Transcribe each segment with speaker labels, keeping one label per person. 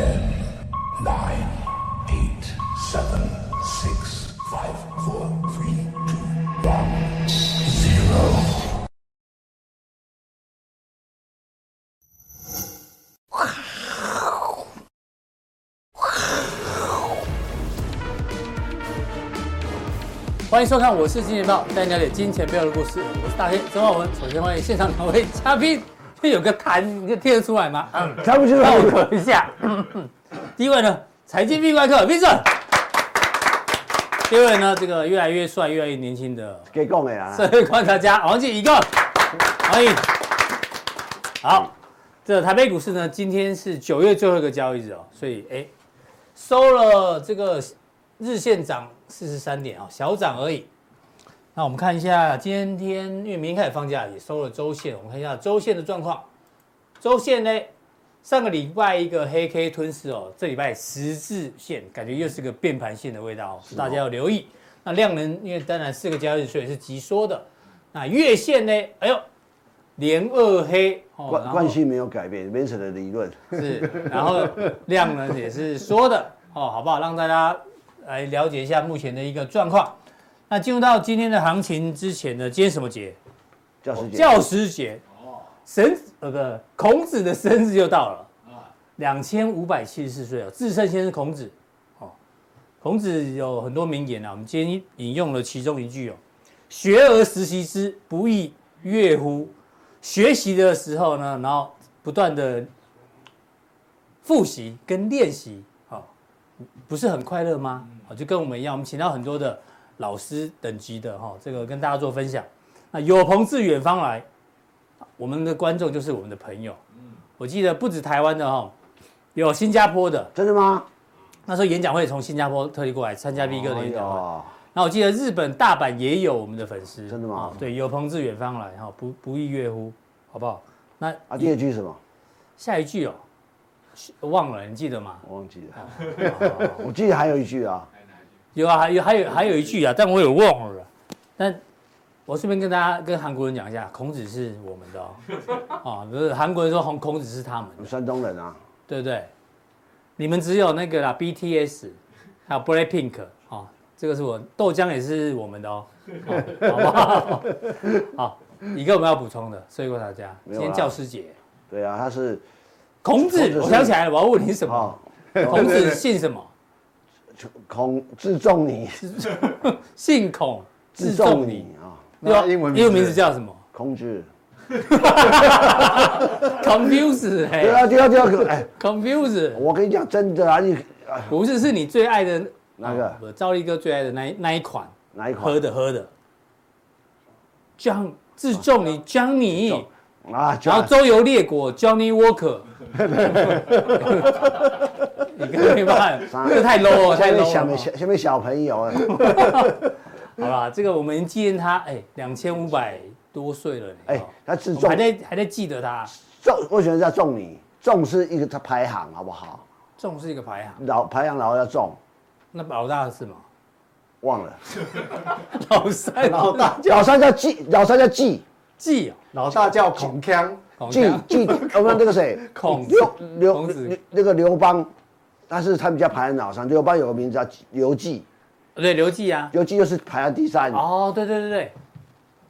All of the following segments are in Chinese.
Speaker 1: Ten, nine, eight, seven, six, five, four, three, two, one, zero.
Speaker 2: 欢迎收看，我是金钱豹，带你了解金钱背后的故事。我是大 K 曾焕文。首先欢迎现场两位嘉宾，这有个痰，你就听得出来吗？嗯，
Speaker 3: 看不出来，
Speaker 2: 让我咳一下。第一位呢，财经壁怪客 Vincent。第二位呢，这个越来越帅、越来越年轻的，
Speaker 3: 给讲的啦。
Speaker 2: 社会观察家王进一个，欢迎。好，这个台北股市呢，今天是九月最后一个交易日哦，所以哎，收了这个日线涨。四十三点啊，小涨而已。那我们看一下今天，因为明天开始放假，也收了周线。我们看一下周线的状况。周线呢，上个礼拜一个黑 K 吞噬哦，这礼拜十字线，感觉又是个变盘线的味道，大家要留意。那量能，因为当然四个交易日，所以是急缩的。那月线呢？哎呦，连二黑，
Speaker 3: 关关系没有改变，没什么理论
Speaker 2: 是。然后量能也是缩的哦，好不好？让大家。来了解一下目前的一个状况。那进入到今天的行情之前呢，今天什么节？
Speaker 3: 教师节。
Speaker 2: 教师节。哦。神呃不，孔子的生日就到了。两千五百七十四岁哦，至圣先是孔子。哦。孔子有很多名言啊，我们今天引用了其中一句哦：“学而时习之，不亦乐乎？”学习的时候呢，然后不断的复习跟练习。哦不是很快乐吗？就跟我们一样，我们请到很多的老师等级的哈，这个跟大家做分享。那有朋自远方来，我们的观众就是我们的朋友。我记得不止台湾的哈，有新加坡的。
Speaker 3: 真的吗？
Speaker 2: 那时候演讲会从新加坡特地过来参加 B 哥的演讲会。那我记得日本大阪也有我们的粉丝。
Speaker 3: 真的吗？
Speaker 2: 对，有朋自远方来哈，不不亦乐乎，好不好？那
Speaker 3: 啊，第二句是什么？
Speaker 2: 下一句哦。忘了，你记得吗？
Speaker 3: 我忘记了，我记得还有一句啊，
Speaker 2: 有啊，还有还有还有一句啊，但我有忘了。但我顺便跟大家跟韩国人讲一下，孔子是我们的哦，啊，不是韩国人说孔孔子是他们，
Speaker 3: 山东人啊，
Speaker 2: 对不对？你们只有那个啦，BTS，还有 Blackpink 哦，这个是我豆浆也是我们的哦，好不好？好，一个我们要补充的，所以问大家，今天教师节，
Speaker 3: 对啊，他是。
Speaker 2: 孔子，我想起来了，我要问你什么？孔子姓什么？
Speaker 3: 孔自重你，
Speaker 2: 姓孔自重你啊。那英文英文名字叫什么？
Speaker 3: 孔子。
Speaker 2: Confuse，
Speaker 3: 对啊，对啊，对啊，哎
Speaker 2: ，Confuse。
Speaker 3: 我跟你讲，真的啊，你
Speaker 2: 不是是你最爱的
Speaker 3: 那个？
Speaker 2: 赵立哥最爱的那那一款？
Speaker 3: 哪一款？
Speaker 2: 喝的喝的。John 字仲尼，Johnny。啊，然后周游列国，Johnny Walker，你跟没办法，这个太 low 了，太 low 了。
Speaker 3: 小小小朋友啊，
Speaker 2: 好吧，这个我们纪念他，哎，两千五百多岁了，
Speaker 3: 哎，他自重，
Speaker 2: 还在还在记得他。
Speaker 3: 重为什么叫仲你？仲是一个他排行，好不好？
Speaker 2: 仲是一个排行，
Speaker 3: 老排行老要仲。
Speaker 2: 那老大是吗？
Speaker 3: 忘了。
Speaker 2: 老三，
Speaker 3: 老大，老三叫季，老三叫季。
Speaker 2: 季
Speaker 4: 老大叫孔锵，
Speaker 3: 季季，我们那个谁，
Speaker 2: 孔
Speaker 3: 刘刘那个刘邦，但是他们家排在老三。刘邦有个名字叫刘季，
Speaker 2: 对，刘季啊，
Speaker 3: 刘季又是排在第三。
Speaker 2: 哦，对对对对，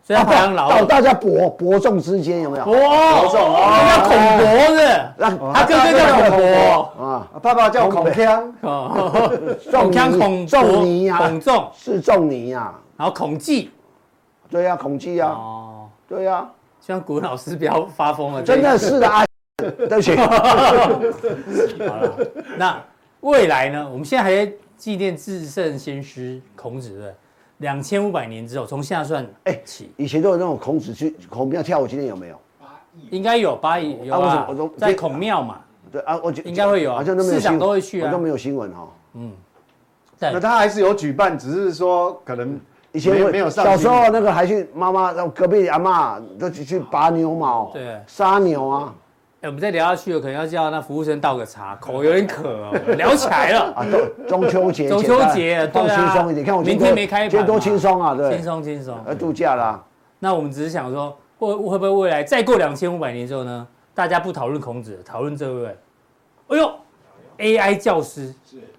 Speaker 2: 所以他排行老
Speaker 3: 二。大家伯伯仲之间有没有？
Speaker 2: 伯仲，叫孔伯是，他哥哥叫孔伯
Speaker 4: 啊，爸爸叫孔锵，
Speaker 2: 孔锵孔
Speaker 3: 仲尼啊，
Speaker 2: 孔仲
Speaker 3: 是仲尼啊，
Speaker 2: 然后孔季，
Speaker 3: 对呀，孔季啊。对呀、啊，
Speaker 2: 希望古老师不要发疯了。
Speaker 3: 真的是的啊，对不起。好
Speaker 2: 了，那未来呢？我们现在还在纪念至圣先师孔子的两千五百年之后，从现在算哎起，
Speaker 3: 以前都有那种孔子去孔庙跳舞，今天有没有？
Speaker 2: 应该有八亿有啊，在孔庙嘛。
Speaker 3: 对啊，我觉
Speaker 2: 应该会有啊，市长都会去啊，
Speaker 3: 都没有新闻哈。
Speaker 2: 嗯，
Speaker 4: 那他还是有举办，只是说可能。
Speaker 3: 以前没有上小时候那个还去妈妈隔壁阿妈都去去拔牛毛，
Speaker 2: 对，
Speaker 3: 杀牛啊。
Speaker 2: 哎，我们再聊下去了，可能要叫那服务生倒个茶，口有点渴哦。聊起来了 啊，
Speaker 3: 中秋节，
Speaker 2: 中秋节，
Speaker 3: 放轻松一点。看我
Speaker 2: 明天没开盘，
Speaker 3: 今天多轻松啊，对，
Speaker 2: 轻松轻松。
Speaker 3: 要度假啦。
Speaker 2: 那我们只是想说，会会不会未来再过两千五百年之后呢？大家不讨论孔子，讨论这位，哎呦，AI 教师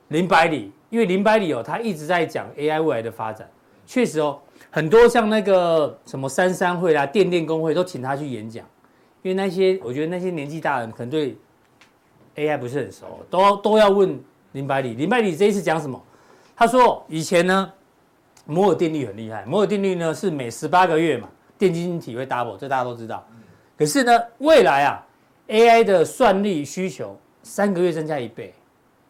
Speaker 2: 林百里，因为林百里哦，他一直在讲 AI 未来的发展，确实哦，很多像那个什么三三会啦、电电工会都请他去演讲，因为那些我觉得那些年纪大人可能对 AI 不是很熟，都都要问林百里。林百里这一次讲什么？他说以前呢，摩尔定律很厉害，摩尔定律呢是每十八个月嘛，电晶体会 double，这大家都知道。可是呢，未来啊，AI 的算力需求三个月增加一倍。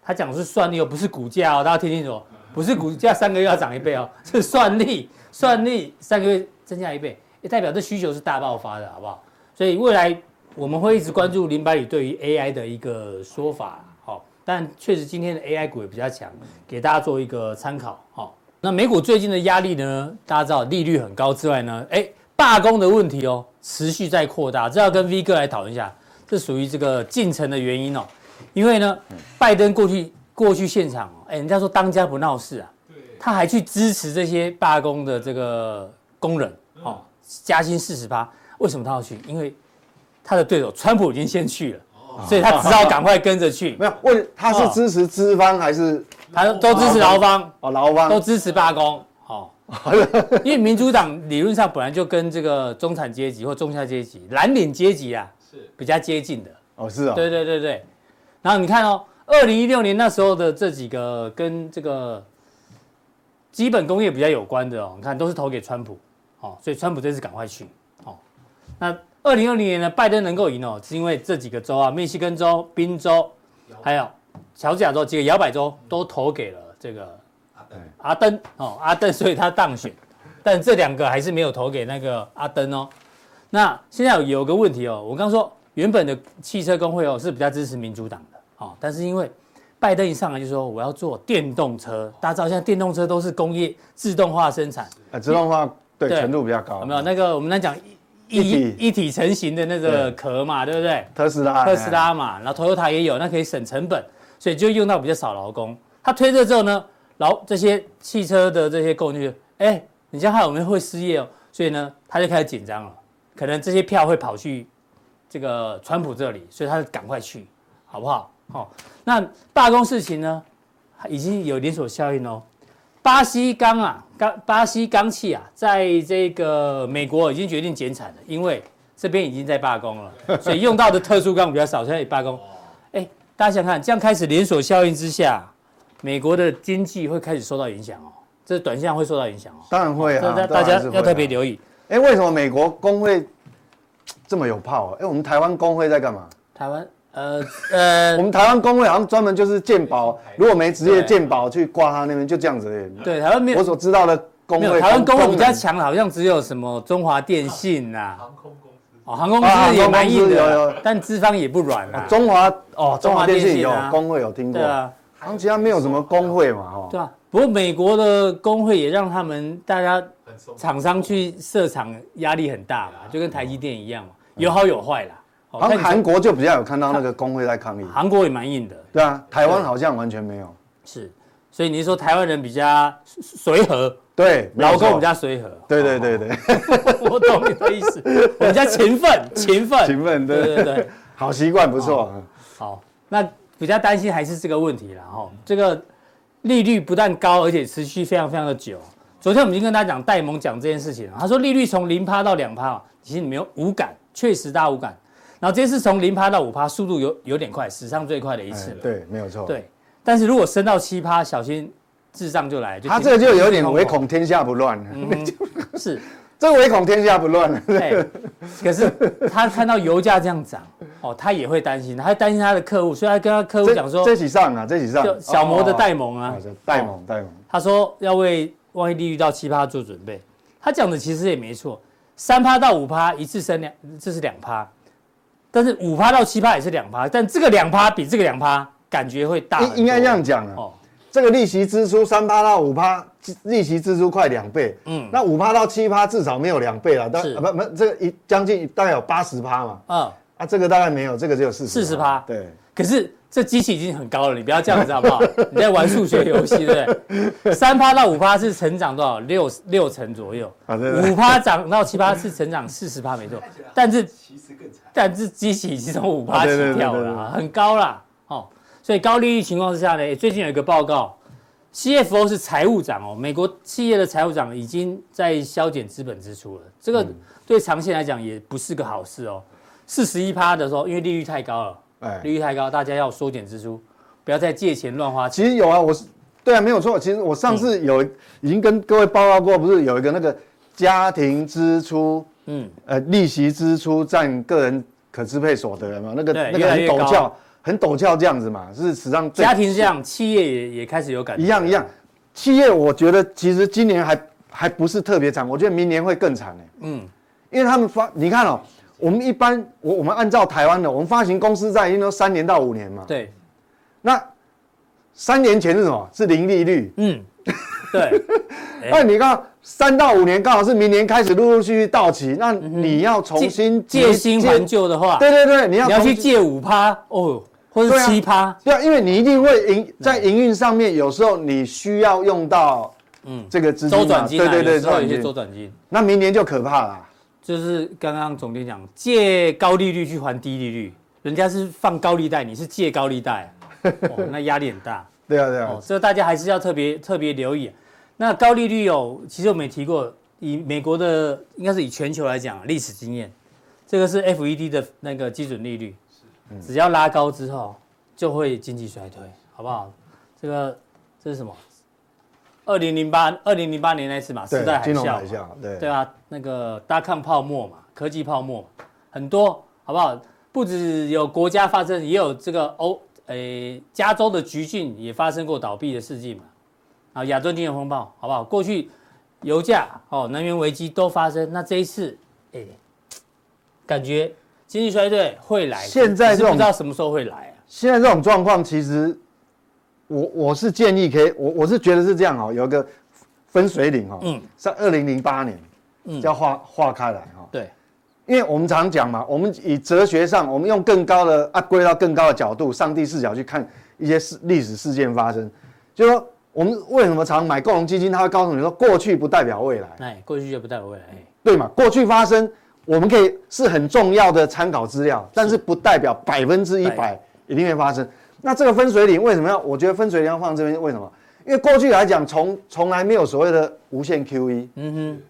Speaker 2: 他讲的是算力哦，不是股价哦，大家听清楚，不是股价三个月要涨一倍哦，是算力，算力三个月增加一倍，也代表这需求是大爆发的，好不好？所以未来我们会一直关注林百里对于 AI 的一个说法，好，但确实今天的 AI 股也比较强，给大家做一个参考，好。那美股最近的压力呢？大家知道利率很高之外呢，哎，罢工的问题哦，持续在扩大，这要跟 V 哥来讨论一下，这属于这个进程的原因哦。因为呢，拜登过去过去现场，哎，人家说当家不闹事啊，他还去支持这些罢工的这个工人，哦，加薪四十趴，为什么他要去？因为他的对手川普已经先去了，所以他只好赶快跟着去。
Speaker 4: 没有问他是支持资方还是
Speaker 2: 他都支持劳方？
Speaker 4: 哦，劳方
Speaker 2: 都支持罢工，哦，因为民主党理论上本来就跟这个中产阶级或中下阶级、蓝领阶级啊是比较接近的。
Speaker 4: 哦，是啊，
Speaker 2: 对对对对。然后你看哦，二零一六年那时候的这几个跟这个基本工业比较有关的哦，你看都是投给川普，哦，所以川普这次赶快去，哦。那二零二零年呢，拜登能够赢哦，是因为这几个州啊，密西根州、宾州，还有乔治亚州几个摇摆州都投给了这个阿登，阿登哦，阿登，所以他当选。但这两个还是没有投给那个阿登哦。那现在有有个问题哦，我刚刚说原本的汽车工会哦是比较支持民主党的。哦，但是因为拜登一上来就说我要做电动车，大家知道现在电动车都是工业自动化生产，
Speaker 4: 啊，自动化对程度比较高。
Speaker 2: 有没有那个我们来讲一体一体成型的那个壳嘛，对不对？
Speaker 4: 特斯拉
Speaker 2: 特斯拉嘛，然后 Toyota 也有，那可以省成本，所以就用到比较少劳工。他推这之后呢，劳这些汽车的这些工具，哎，你像他有没有会失业哦？所以呢，他就开始紧张了，可能这些票会跑去这个川普这里，所以他就赶快去，好不好？好、哦，那罢工事情呢，已经有连锁效应哦。巴西钢啊，钢巴西钢气啊，在这个美国已经决定减产了，因为这边已经在罢工了，所以用到的特殊钢比较少，现在也罢工。哎，大家想看，这样开始连锁效应之下，美国的经济会开始受到影响哦。这短线会受到影响哦。
Speaker 4: 当然会啊，
Speaker 2: 大大家要特别留意。
Speaker 4: 哎，为什么美国工会这么有炮？哎，我们台湾工会在干嘛？
Speaker 2: 台湾。呃呃，
Speaker 4: 我们台湾工会好像专门就是鉴宝，如果没职业鉴宝去挂他那边，就这样子。
Speaker 2: 对，台湾没有。
Speaker 4: 我所知道的工会，
Speaker 2: 台湾工会比较强的，好像只有什么中华电信呐，航空公司。哦，航空公司也蛮硬的，但资方也不软啊。
Speaker 4: 中华哦，中华电信有工会有听过。对啊，好像其他没有什么工会嘛，哦。
Speaker 2: 对啊，不过美国的工会也让他们大家厂商去设厂压力很大嘛，就跟台积电一样嘛，有好有坏啦。
Speaker 4: 好像韩国就比较有看到那个工会在抗议，
Speaker 2: 韩国也蛮硬的。
Speaker 4: 对啊，台湾好像完全没有。
Speaker 2: 是，所以你是说台湾人比较随和？
Speaker 4: 对，
Speaker 2: 劳工比较随和。
Speaker 4: 对对对对，
Speaker 2: 我懂你的意思。我们家勤奋，勤奋，
Speaker 4: 勤奋，对对对，好习惯不错。
Speaker 2: 好，那比较担心还是这个问题了哈。这个利率不但高，而且持续非常非常的久。昨天我们已经跟大家讲戴蒙讲这件事情了，他说利率从零趴到两趴，其实你没有无感，确实大家无感。然后这次从零趴到五趴，速度有有点快，史上最快的一次了。
Speaker 4: 对，没有错。
Speaker 2: 对，但是如果升到七趴，小心智障就来。
Speaker 4: 他这个就有点 唯恐天下不乱了。
Speaker 2: 嗯，是，
Speaker 4: 这唯恐天下不乱了。
Speaker 2: 对。可是他看到油价这样涨，哦，他也会担心，他会担心他的客户，所以他跟他客户讲说：
Speaker 4: 这起上啊，这起上。
Speaker 2: 小摩的戴蒙啊，
Speaker 4: 戴蒙，戴蒙。
Speaker 2: 他说要为万一利率到七趴做准备。他讲的其实也没错，三趴到五趴一次升两，这是两趴。但是五趴到七趴也是两趴，但这个两趴比这个两趴感觉会大。
Speaker 4: 应应该这样讲啊，哦，这个利息支出三趴到五趴，利息支出快两倍。嗯，那五趴到七趴至少没有两倍了，但不不，这个一将近大概有八十趴嘛。嗯，啊这个大概没有，这个只有四十。
Speaker 2: 四十趴。
Speaker 4: 对。
Speaker 2: 可是这机器已经很高了，你不要这样子好不好？你在玩数学游戏对不对？三趴到五趴是成长多少？六六成左右。五趴涨到七趴是成长四十趴没错，但是。但是机器已经从五趴起跳了，很高啦，哦，所以高利率情况之下呢，最近有一个报告，CFO 是财务长哦，美国企业的财务长已经在削减资本支出了，这个对长线来讲也不是个好事哦。四十一趴的时候，因为利率太高了，哎，利率太高，大家要缩减支出，不要再借钱乱花钱。
Speaker 4: 其实有啊，我是对啊，没有错。其实我上次有已经跟各位报告过，不是有一个那个家庭支出，嗯，呃，利息支出占个人可支配所得嘛？那个那个很陡峭，很陡峭这样子嘛，是史上
Speaker 2: 家庭是这样，企业也也开始有感觉。
Speaker 4: 一样一样，企业我觉得其实今年还还不是特别长，我觉得明年会更长哎。嗯，因为他们发，你看哦。我们一般，我我们按照台湾的，我们发行公司债，一般都三年到五年嘛。
Speaker 2: 对。
Speaker 4: 那三年前是什么？是零利率。嗯。
Speaker 2: 对。
Speaker 4: 那你看三到五年刚好是明年开始陆陆续续到期，那你要重新
Speaker 2: 借新还旧的话，
Speaker 4: 对对对，你要
Speaker 2: 你要去借五趴哦，或者七趴。
Speaker 4: 对啊，因为你一定会营在营运上面，有时候你需要用到嗯这个资金
Speaker 2: 周转金，对对对，周转金。
Speaker 4: 那明年就可怕了。
Speaker 2: 就是刚刚总监讲，借高利率去还低利率，人家是放高利贷，你是借高利贷，哦，那压力很大。
Speaker 4: 对啊，对啊。
Speaker 2: 哦，这个大家还是要特别特别留意。那高利率有，其实我们也提过，以美国的应该是以全球来讲历史经验，这个是 FED 的那个基准利率，只要拉高之后就会经济衰退，好不好？这个这是什么？二零零八二零零八年那次嘛，时代海啸，对对啊，那个大康泡沫嘛，科技泡沫很多，好不好？不止有国家发生，也有这个欧诶加州的橘郡也发生过倒闭的事件嘛。啊，亚洲金融风暴，好不好？过去油价哦，能源危机都发生，那这一次诶，感觉经济衰退会来，
Speaker 4: 现在
Speaker 2: 是不知道什么时候会来啊。
Speaker 4: 现在这种状况其实。我我是建议可以，我我是觉得是这样哦，有一个分水岭哦，嗯，在二零零八年，嗯，要划划开来哈，
Speaker 2: 对，
Speaker 4: 因为我们常讲嘛，我们以哲学上，我们用更高的啊归到更高的角度，上帝视角去看一些事历史事件发生，就说我们为什么常买共同基金，他会告诉你说，过去不代表未来，
Speaker 2: 哎，过去就不代表未来，
Speaker 4: 对嘛？过去发生，我们可以是很重要的参考资料，但是不代表百分之一百一定会发生。那这个分水岭为什么要？我觉得分水岭要放这边，为什么？因为过去来讲，从从来没有所谓的无限 QE。嗯哼。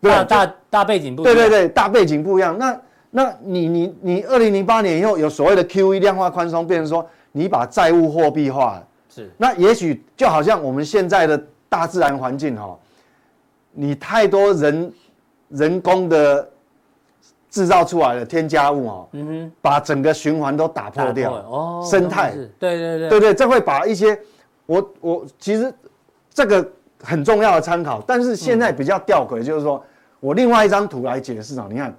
Speaker 2: 大大大背景不一样。
Speaker 4: 对对对，大背景不一样。那那你你你，二零零八年以后有所谓的 QE 量化宽松，变成说你把债务货币化了。是。那也许就好像我们现在的大自然环境哈，你太多人人工的。制造出来的添加物哦，嗯哼，把整个循环都打破掉，哦，生态，
Speaker 2: 对对对，
Speaker 4: 对对，这会把一些，我我其实这个很重要的参考，但是现在比较吊诡，就是说我另外一张图来解释啊，你看，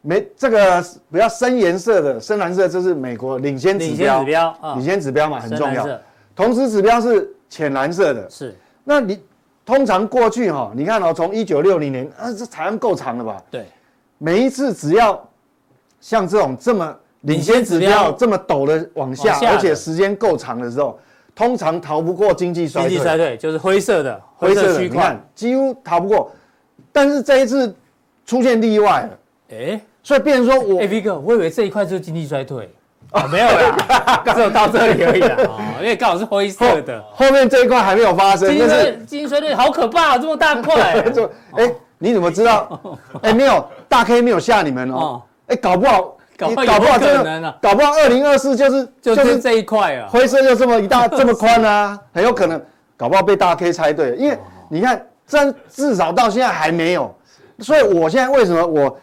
Speaker 4: 没这个比较深颜色的深蓝色，这是美国领先指标，领先指标，领先指标嘛，很重要，同时指标是浅蓝色的，
Speaker 2: 是，
Speaker 4: 那你通常过去哈，你看哦，从一九六零年，啊，这采样够长了吧？
Speaker 2: 对。
Speaker 4: 每一次只要像这种这么领先指标这么陡的往下，而且时间够长的时候，通常逃不过经济衰退。
Speaker 2: 经济衰退就是灰色的灰色区块，
Speaker 4: 几乎逃不过。但是这一次出现例外了，哎，所以变成说我，
Speaker 2: 哎，V 哥，我以为这一块就是经济衰退哦，没有啦，只有到这里而已啦，因为刚好是灰色的，
Speaker 4: 后面这一块还没有发生。
Speaker 2: 经济经济衰退好可怕，这么大块，
Speaker 4: 哎。你怎么知道？哎，没有大 K 没有吓你们哦。哎，搞不好，
Speaker 2: 搞不好真的，
Speaker 4: 搞不好二零二四就是
Speaker 2: 就是这一块啊，
Speaker 4: 灰色就这么一大 这么宽啊，很有可能，搞不好被大 K 猜对了。因为你看，这至少到现在还没有，所以我现在为什么我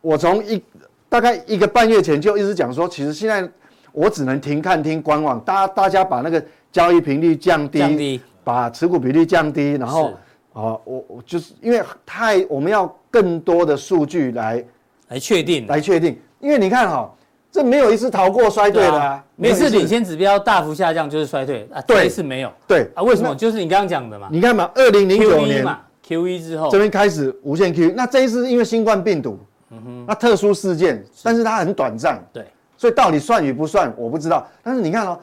Speaker 4: 我从一大概一个半月前就一直讲说，其实现在我只能停看听观望，大家大家把那个交易频率降低，把持股比例降低，然后。啊，我我就是因为太我们要更多的数据来
Speaker 2: 来确定
Speaker 4: 来确定，因为你看哈，这没有一次逃过衰退的啊，
Speaker 2: 每次领先指标大幅下降就是衰退啊，这一次没有，
Speaker 4: 对
Speaker 2: 啊，为什么？就是你刚刚讲的嘛，
Speaker 4: 你看嘛，二零零九年
Speaker 2: 嘛，QE 之后
Speaker 4: 这边开始无限 QE，那这一次因为新冠病毒，嗯哼，那特殊事件，但是它很短暂，
Speaker 2: 对，
Speaker 4: 所以到底算与不算我不知道，但是你看哦。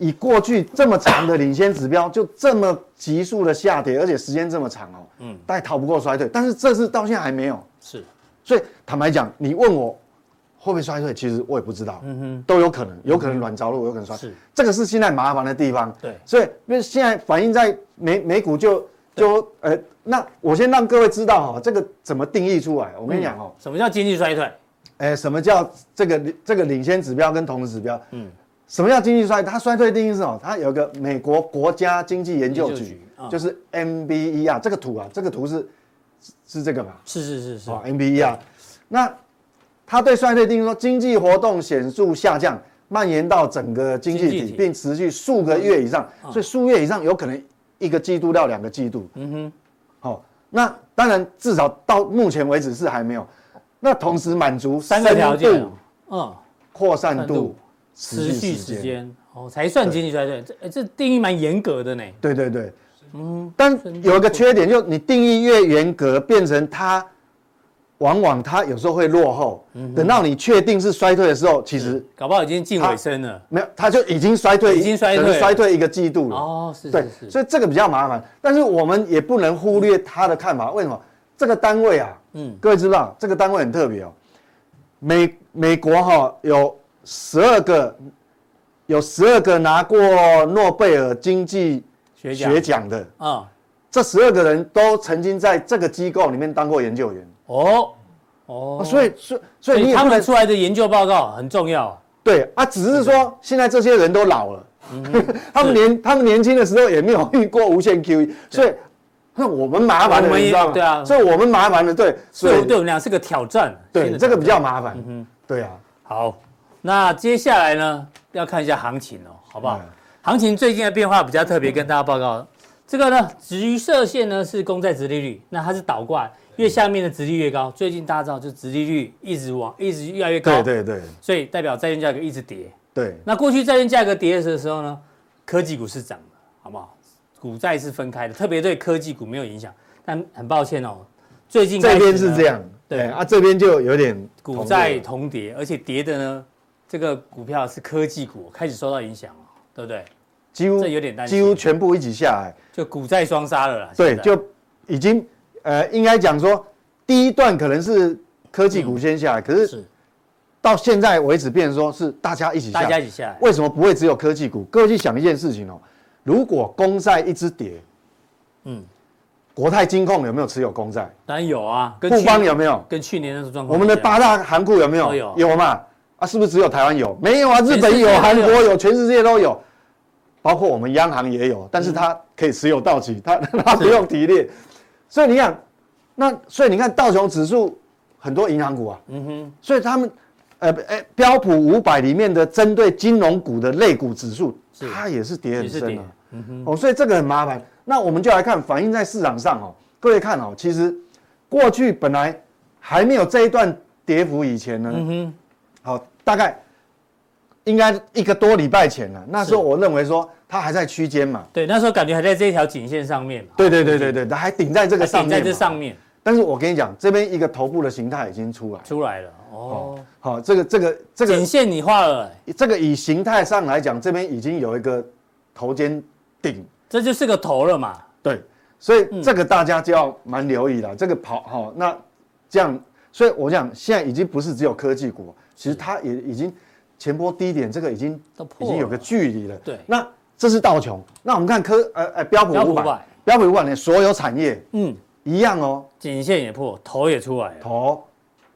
Speaker 4: 以过去这么长的领先指标，就这么急速的下跌，而且时间这么长哦，嗯，大概逃不过衰退。但是这次到现在还没有，
Speaker 2: 是，
Speaker 4: 所以坦白讲，你问我会不会衰退？其实我也不知道，嗯哼，都有可能，有可能软着陆，有可能衰退。
Speaker 2: 是，
Speaker 4: 这个是现在麻烦的地方。
Speaker 2: 对，
Speaker 4: 所以因为现在反映在美美股就就呃，那我先让各位知道哈，这个怎么定义出来？我跟你讲哦，
Speaker 2: 什么叫经济衰退？
Speaker 4: 哎，什么叫这个这个领先指标跟同时指标？嗯，什么叫经济衰退？它衰退定义是什么？它有个美国国家经济研究局，就是 MBE 啊这个图啊，这个图是是这个吧？
Speaker 2: 是是是是
Speaker 4: 哦，MBE 啊。那它对衰退定义说，经济活动显著下降，蔓延到整个经济体，并持续数个月以上，所以数月以上有可能一个季度到两个季度。嗯哼，好，那当然至少到目前为止是还没有。那同时满足
Speaker 2: 三个条件，
Speaker 4: 嗯，扩散度、
Speaker 2: 持续时间，哦，才算经济衰退。这这定义蛮严格的呢。
Speaker 4: 对对对，嗯，但有一个缺点，就你定义越严格，变成它往往它有时候会落后。等到你确定是衰退的时候，其实
Speaker 2: 搞不好已经近尾声了。
Speaker 4: 没有，它就已经衰退，
Speaker 2: 已经衰退，
Speaker 4: 衰退一个季度了。
Speaker 2: 哦，是，
Speaker 4: 对，所以这个比较麻烦。但是我们也不能忽略他的看法。为什么？这个单位啊，嗯，各位知道这个单位很特别哦。美美国哈有十二个，有十二个拿过诺贝尔经济学奖的啊，这十二个人都曾经在这个机构里面当过研究员。哦哦，所以所以
Speaker 2: 所以他们出来的研究报告很重要。
Speaker 4: 对啊，只是说现在这些人都老了，他们年他们年轻的时候也没有遇过无限 QE，所以。那我们麻烦了，你知道吗？
Speaker 2: 对啊，
Speaker 4: 所以我们麻烦的，对，
Speaker 2: 所以对我们俩是个挑战。
Speaker 4: 对，这个比较麻烦。嗯哼，对啊。
Speaker 2: 好，那接下来呢，要看一下行情哦，好不好？行情最近的变化比较特别，跟大家报告。这个呢，橘色线呢是公债殖利率，那它是倒挂，越下面的殖利率越高。最近大家知道，就殖利率一直往，一直越来越高。
Speaker 4: 对对对。
Speaker 2: 所以代表债券价格一直跌。
Speaker 4: 对。
Speaker 2: 那过去债券价格跌的时候呢，科技股是涨的，好不好？股债是分开的，特别对科技股没有影响。但很抱歉哦，最近
Speaker 4: 这边是这样，对啊，这边就有点
Speaker 2: 股债同跌，而且跌的呢，这个股票是科技股开始受到影响了，对不对？
Speaker 4: 几乎这有点担心，几乎全部一起下来，
Speaker 2: 就股债双杀了啦。
Speaker 4: 对，就已经呃，应该讲说，第一段可能是科技股先下来，可是到现在为止，变成说是大家一起下，
Speaker 2: 大家一起下来，
Speaker 4: 为什么不会只有科技股？各位去想一件事情哦。如果公债一直跌，嗯，国泰金控有没有持有公债？
Speaker 2: 当然有啊。
Speaker 4: 富邦有没有？
Speaker 2: 跟去年那种状况。
Speaker 4: 我们的八大行库有没有？
Speaker 2: 有。
Speaker 4: 有嘛？啊，是不是只有台湾有？没有啊，日本有，韩国有，全世界都有，包括我们央行也有，但是它可以持有到期，它 它不用提列。所以你看，那所以你看道琼指数很多银行股啊，嗯哼，所以他们呃呃标普五百里面的针对金融股的类股指数。它也是跌很深啊，嗯哼，哦，所以这个很麻烦。那我们就来看反映在市场上哦，各位看哦，其实过去本来还没有这一段跌幅以前呢，嗯哼，好，大概应该一个多礼拜前了。那时候我认为说它还在区间嘛，
Speaker 2: 对，那时候感觉还在这一条颈线上面嘛，
Speaker 4: 对对对对对，它还顶在这个上面，
Speaker 2: 顶在这上面。
Speaker 4: 但是我跟你讲，这边一个头部的形态已经出来，
Speaker 2: 出来了哦。
Speaker 4: 好，这个这个这个
Speaker 2: 颈线你画了，
Speaker 4: 这个以形态上来讲，这边已经有一个头肩顶，
Speaker 2: 这就是个头了嘛。
Speaker 4: 对，所以这个大家就要蛮留意了。这个跑好，那这样，所以我讲现在已经不是只有科技股，其实它也已经前波低点，这个已经已经有个距离了。
Speaker 2: 对，
Speaker 4: 那这是道琼，那我们看科呃呃标普五百，标普五百的所有产业，嗯。一样哦，
Speaker 2: 颈线也破，头也出来了，
Speaker 4: 头。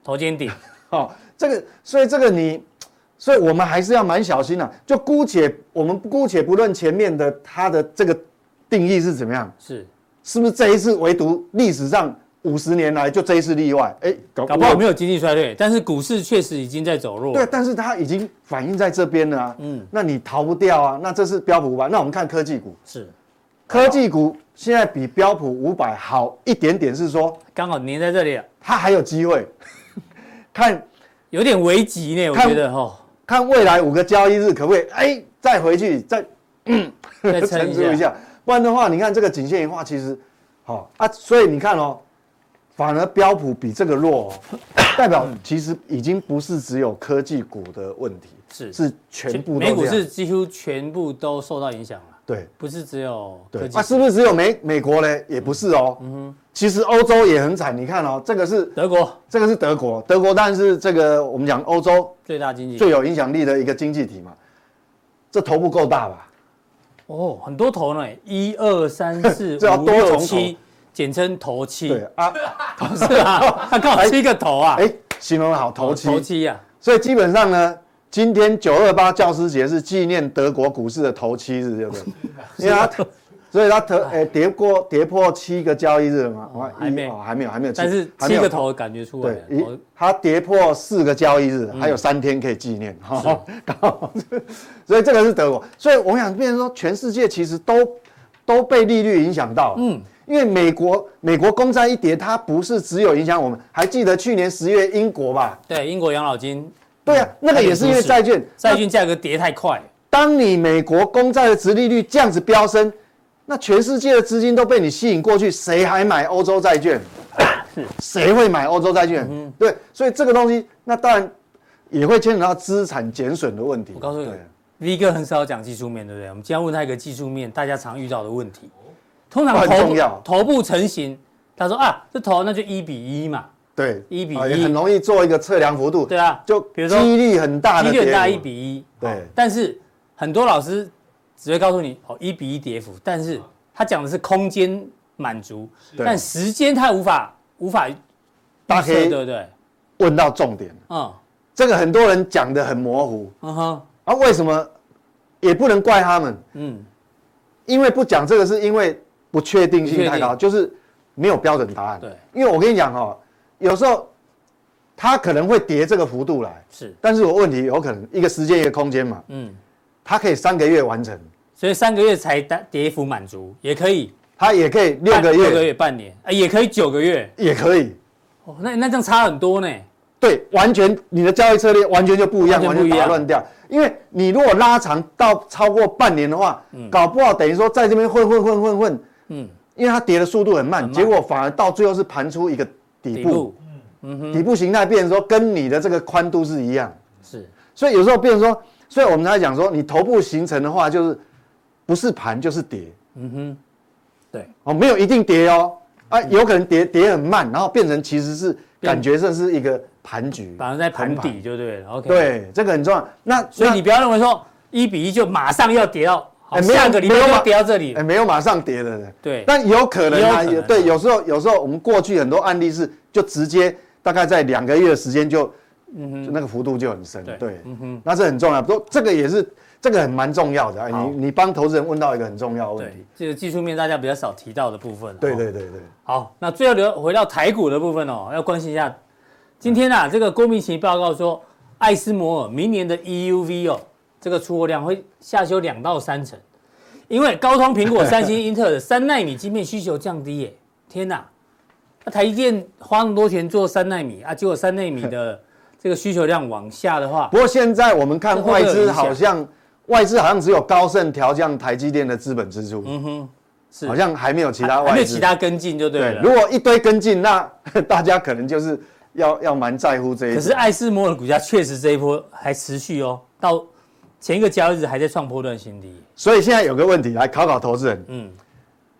Speaker 2: 头肩顶，
Speaker 4: 哦，这个，所以这个你，所以我们还是要蛮小心的、啊。就姑且我们姑且不论前面的它的这个定义是怎么样，
Speaker 2: 是。
Speaker 4: 是不是这一次唯独历史上五十年来就这一次例外？哎，
Speaker 2: 搞不好没有经济衰退，但是股市确实已经在走弱。
Speaker 4: 对，但是它已经反映在这边了啊。嗯，那你逃不掉啊。那这是标普五百，那我们看科技股
Speaker 2: 是。
Speaker 4: 科技股现在比标普五百好一点点，是说
Speaker 2: 刚好粘在这里，
Speaker 4: 它还有机会。看
Speaker 2: 有点危急呢，我觉得哈。
Speaker 4: 看未来五个交易日可不可以？哎，再回去再嗯，
Speaker 2: 再撑一下。
Speaker 4: 不然的话，你看这个颈线一画，其实好啊。所以你看哦，反而标普比这个弱，代表其实已经不是只有科技股的问题，
Speaker 2: 是
Speaker 4: 是全部。
Speaker 2: 美股是几乎全部都受到影响了。
Speaker 4: 对，
Speaker 2: 不是只有
Speaker 4: 对，那、啊、是不是只有美美国呢？也不是哦。嗯哼，其实欧洲也很惨。你看哦，这个是
Speaker 2: 德国，
Speaker 4: 这个是德国，德国当然是这个我们讲欧洲
Speaker 2: 最大经济、
Speaker 4: 最有影响力的一个经济体嘛。这头部够大吧？
Speaker 2: 哦，很多头呢，一二三四 五六七，简称头七。
Speaker 4: 对啊，
Speaker 2: 头是啊，他刚好七个头啊。
Speaker 4: 哎，形容好，头七。
Speaker 2: 头七啊。
Speaker 4: 所以基本上呢。今天九二八教师节是纪念德国股市的头七日，对不对？因为它，所以它头诶跌过跌破七个交易日了嘛？
Speaker 2: 还没有，
Speaker 4: 还没有，还没有。
Speaker 2: 但是七个头感觉出来。
Speaker 4: 对，它跌破四个交易日，还有三天可以纪念。好，所以这个是德国。所以我想变成说，全世界其实都都被利率影响到。嗯，因为美国美国公债一跌，它不是只有影响我们。还记得去年十月英国吧？
Speaker 2: 对，英国养老金。
Speaker 4: 对啊，那个也是因为债券，
Speaker 2: 债券价格跌太快。
Speaker 4: 当你美国公债的殖利率这样子飙升，那全世界的资金都被你吸引过去，谁还买欧洲债券？是，谁会买欧洲债券？嗯，对，所以这个东西，那当然也会牵扯到资产减损的问题。
Speaker 2: 我告诉你，V 哥很少讲技术面，对不对？我们今天问他一个技术面，大家常遇到的问题，通常头部头部成型，他说啊，这头那就一比一嘛。
Speaker 4: 对，
Speaker 2: 一比一
Speaker 4: 也很容易做一个测量幅度。
Speaker 2: 对啊，
Speaker 4: 就比如说几率很大的，
Speaker 2: 几率很大一比一。
Speaker 4: 对，
Speaker 2: 但是很多老师只会告诉你哦，一比一跌幅，但是他讲的是空间满足，但时间他无法无法。
Speaker 4: 大家可以
Speaker 2: 对对，
Speaker 4: 问到重点。嗯，这个很多人讲的很模糊。嗯哼，啊，为什么也不能怪他们？嗯，因为不讲这个是因为不确定性太高，就是没有标准答案。
Speaker 2: 对，
Speaker 4: 因为我跟你讲哦。有时候，它可能会跌这个幅度来，
Speaker 2: 是，
Speaker 4: 但是我问题有可能一个时间一个空间嘛，嗯，它可以三个月完成，
Speaker 2: 所以三个月才跌幅满足，也可以，
Speaker 4: 它也可以六个月，
Speaker 2: 六个月半年，啊，也可以九个月，
Speaker 4: 也可以，
Speaker 2: 哦，那那这样差很多呢，
Speaker 4: 对，完全你的交易策略完全就不一样，完全打乱掉，因为你如果拉长到超过半年的话，嗯，搞不好等于说在这边混混混混混，嗯，因为它跌的速度很慢，结果反而到最后是盘出一个。底部，嗯哼，底部形态变成说跟你的这个宽度是一样，
Speaker 2: 是，
Speaker 4: 所以有时候变成说，所以我们才讲说，你头部形成的话，就是不是盘就是跌，嗯哼，
Speaker 2: 对，
Speaker 4: 哦，没有一定跌哦，啊，有可能跌跌很慢，然后变成其实是感觉这是一个盘局，
Speaker 2: 反而在盘底就对了，OK，
Speaker 4: 对，这个很重要。那
Speaker 2: 所以你不要认为说一比一就马上要跌到。哎，下个礼拜要跌到这里，
Speaker 4: 哎，没有马上跌的，
Speaker 2: 对，
Speaker 4: 但有可能啊，对，有时候有时候我们过去很多案例是就直接大概在两个月的时间就，嗯哼，那个幅度就很深，对，嗯哼，那是很重要，不过这个也是这个很蛮重要的，你你帮投资人问到一个很重要的问题，
Speaker 2: 这个技术面大家比较少提到的部分，
Speaker 4: 对对对对，
Speaker 2: 好，那最后留回到台股的部分哦，要关心一下，今天啊，这个郭明錤报告说，艾斯摩尔明年的 EUV 哦，这个出货量会下修两到三成。因为高通、苹果、三星、英特尔的三纳米晶片需求降低，耶，天哪！那台积电花那么多钱做三纳米啊，结果三纳米的 这个需求量往下的话，
Speaker 4: 不过现在我们看外资好像外资好像只有高盛调降台积电的资本支出，嗯哼，是好像还没有其他外资，
Speaker 2: 还没有其他跟进就对了。
Speaker 4: 对，如果一堆跟进，那 大家可能就是要要蛮在乎这一。
Speaker 2: 可是爱斯摩尔的股价确实这一波还持续哦，到。前一个交易日还在创波段新低，
Speaker 4: 所以现在有个问题来考考投资人，嗯，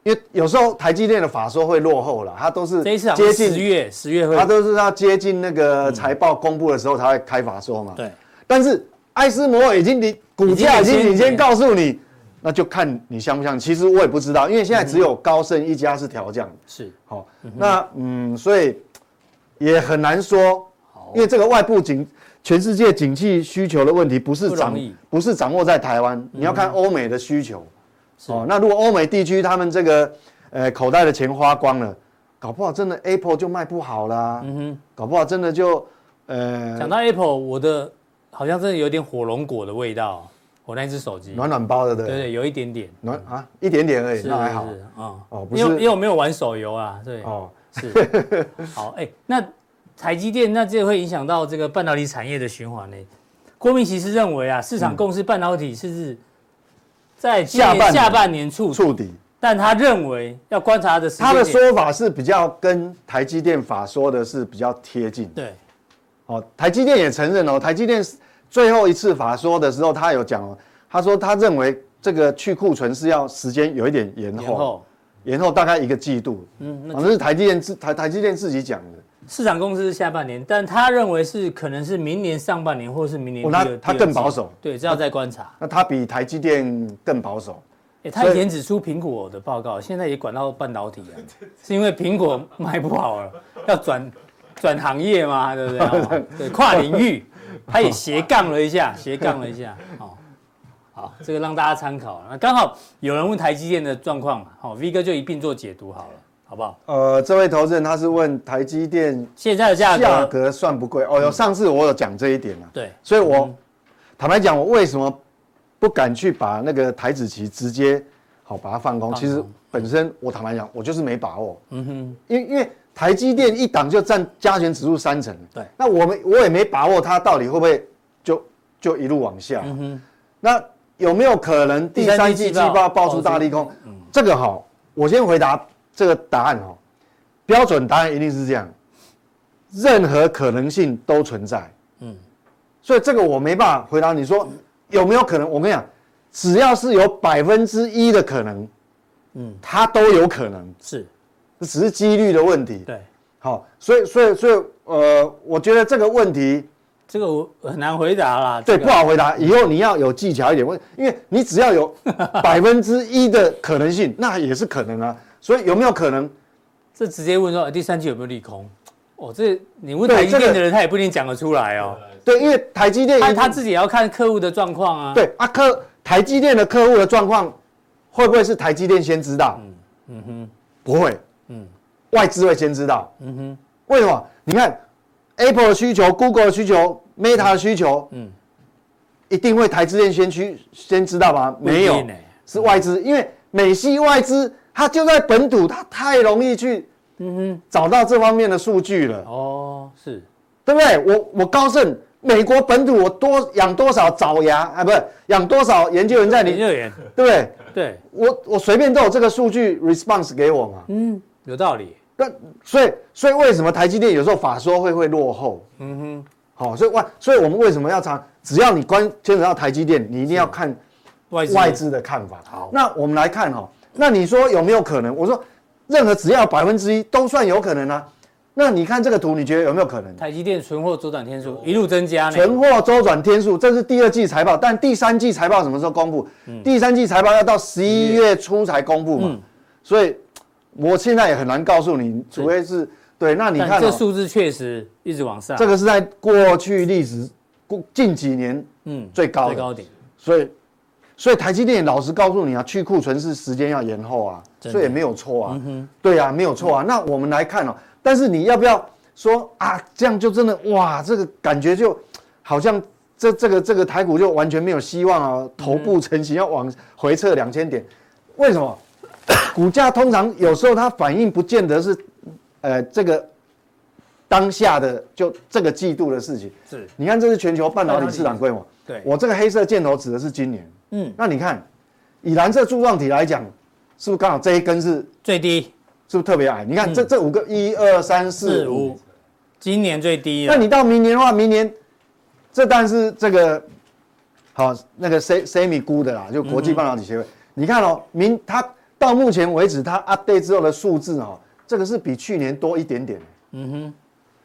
Speaker 4: 因为有时候台积电的法说会落后了，它都是接近
Speaker 2: 十月，十月会，
Speaker 4: 它都是要接近那个财报公布的时候才会开法说嘛，
Speaker 2: 对。
Speaker 4: 但是艾斯摩尔已经你股价已经领先告诉你，那就看你相不相信。其实我也不知道，因为现在只有高盛一家是调降，
Speaker 2: 是。
Speaker 4: 好，那嗯，所以也很难说，因为这个外部景。全世界景气需求的问题不是掌不是掌握在台湾，你要看欧美的需求。哦，那如果欧美地区他们这个呃口袋的钱花光了，搞不好真的 Apple 就卖不好啦。嗯哼，搞不好真的就呃。
Speaker 2: 讲到 Apple，我的好像真的有点火龙果的味道。我那只手机
Speaker 4: 暖暖包的，对
Speaker 2: 对对，有一点点
Speaker 4: 暖啊，一点点而已，那还好。
Speaker 2: 啊哦，因为因为我没有玩手游啊，对哦是。好哎，那。台积电，那这会影响到这个半导体产业的循环呢？郭明其是认为啊，市场共识半导体是在下半下半年触
Speaker 4: 触底，
Speaker 2: 但他认为要观察的时间，
Speaker 4: 他的说法是比较跟台积电法说的是比较贴近。
Speaker 2: 对，
Speaker 4: 哦，台积电也承认哦，台积电最后一次法说的时候，他有讲哦，他说他认为这个去库存是要时间有一点延后，延后，大概一个季度。嗯，那是台积电自台台积电自己讲的。
Speaker 2: 市场公司是下半年，但他认为是可能是明年上半年，或者是明年第二。
Speaker 4: 他他更保守。
Speaker 2: 对，这要再观察。
Speaker 4: 那他比台积电更保守。
Speaker 2: 哎，他以前指出苹果的报告，现在也管到半导体了，是因为苹果卖不好了，要转转行业嘛，对不对？对，跨领域，他也斜杠了一下，斜杠了一下。哦，好，这个让大家参考。那刚好有人问台积电的状况，好，V 哥就一并做解读好了。好不好？
Speaker 4: 呃，这位投资人他是问台积电
Speaker 2: 现在的价格
Speaker 4: 价格算不贵哦。有上次我有讲这一点啊。
Speaker 2: 对，
Speaker 4: 所以我坦白讲，我为什么不敢去把那个台子旗直接好把它放空？其实本身我坦白讲，我就是没把握。嗯哼，因因为台积电一档就占加权指数三成。
Speaker 2: 对，
Speaker 4: 那我们我也没把握它到底会不会就就一路往下。嗯哼，那有没有可能第三季季报爆出大利空？嗯，这个好，我先回答。这个答案哦，标准答案一定是这样，任何可能性都存在。嗯，所以这个我没办法回答。你说有没有可能？我跟你讲，只要是有百分之一的可能，嗯，它都有可能。
Speaker 2: 是，
Speaker 4: 这只是几率的问题。
Speaker 2: 对，
Speaker 4: 好，所以所以所以呃，我觉得这个问题，
Speaker 2: 这个我很难回答啦。
Speaker 4: 对，不好回答。以后你要有技巧一点问，因为你只要有 百分之一的可能性，那也是可能啊。所以有没有可能？
Speaker 2: 这直接问说第三季有没有利空？哦，这你问台积电的人，他也不一定讲得出来哦。
Speaker 4: 对，因为台积电
Speaker 2: 他他自己也要看客户的状况啊。
Speaker 4: 对啊，客台积电的客户的状况会不会是台积电先知道？嗯嗯哼，不会。嗯，外资会先知道。嗯哼，为什么？你看 Apple 的需求、Google 的需求、Meta 的需求，嗯，一定会台积电先去先知道吗？没有，是外资，因为美系外资。他就在本土，他太容易去，嗯哼，找到这方面的数据了。
Speaker 2: 哦，是，
Speaker 4: 对不对？我我高盛，美国本土我多养多少爪牙啊？不是养多少研究员在里，研究员，对不对？对，我我随便都有这个数据 response 给我嘛。
Speaker 2: 嗯，有道理。
Speaker 4: 那所以所以为什么台积电有时候法说会会落后？嗯哼，好，所以外所以我们为什么要查？只要你关牵扯到台积电，你一定要看外外资的看法。好，那我们来看哈。那你说有没有可能？我说，任何只要百分之一都算有可能啊。那你看这个图，你觉得有没有可能？
Speaker 2: 台积电存货周转天数一路增加，
Speaker 4: 存货周转天数，这是第二季财报，但第三季财报什么时候公布？嗯、第三季财报要到十一月初才公布嘛。嗯、所以，我现在也很难告诉你，除非是对。那你看、喔，
Speaker 2: 这数字确实一直往上。
Speaker 4: 这个是在过去历史过近几年嗯最高最高点，所以。所以台积电老实告诉你啊，去库存是时间要延后啊，所以也没有错啊。嗯、对啊，没有错啊。嗯、那我们来看哦，但是你要不要说啊？这样就真的哇，这个感觉就好像这这个这个台股就完全没有希望啊，头部成型要往回撤两千点，嗯、为什么？股价通常有时候它反应不见得是呃这个当下的就这个季度的事情。是，你看这是全球半导体市场规模。对，我这个黑色箭头指的是今年。嗯，那你看，以蓝色柱状体来讲，是不是刚好这一根是
Speaker 2: 最低？
Speaker 4: 是不是特别矮？你看这这五个一二三四五，
Speaker 2: 今年最低。
Speaker 4: 那你到明年的话，明年这但是这个好那个 C semi 估的啦，就国际半导体协会。你看哦，明它到目前为止它 update 之后的数字哦，这个是比去年多一点点。嗯哼，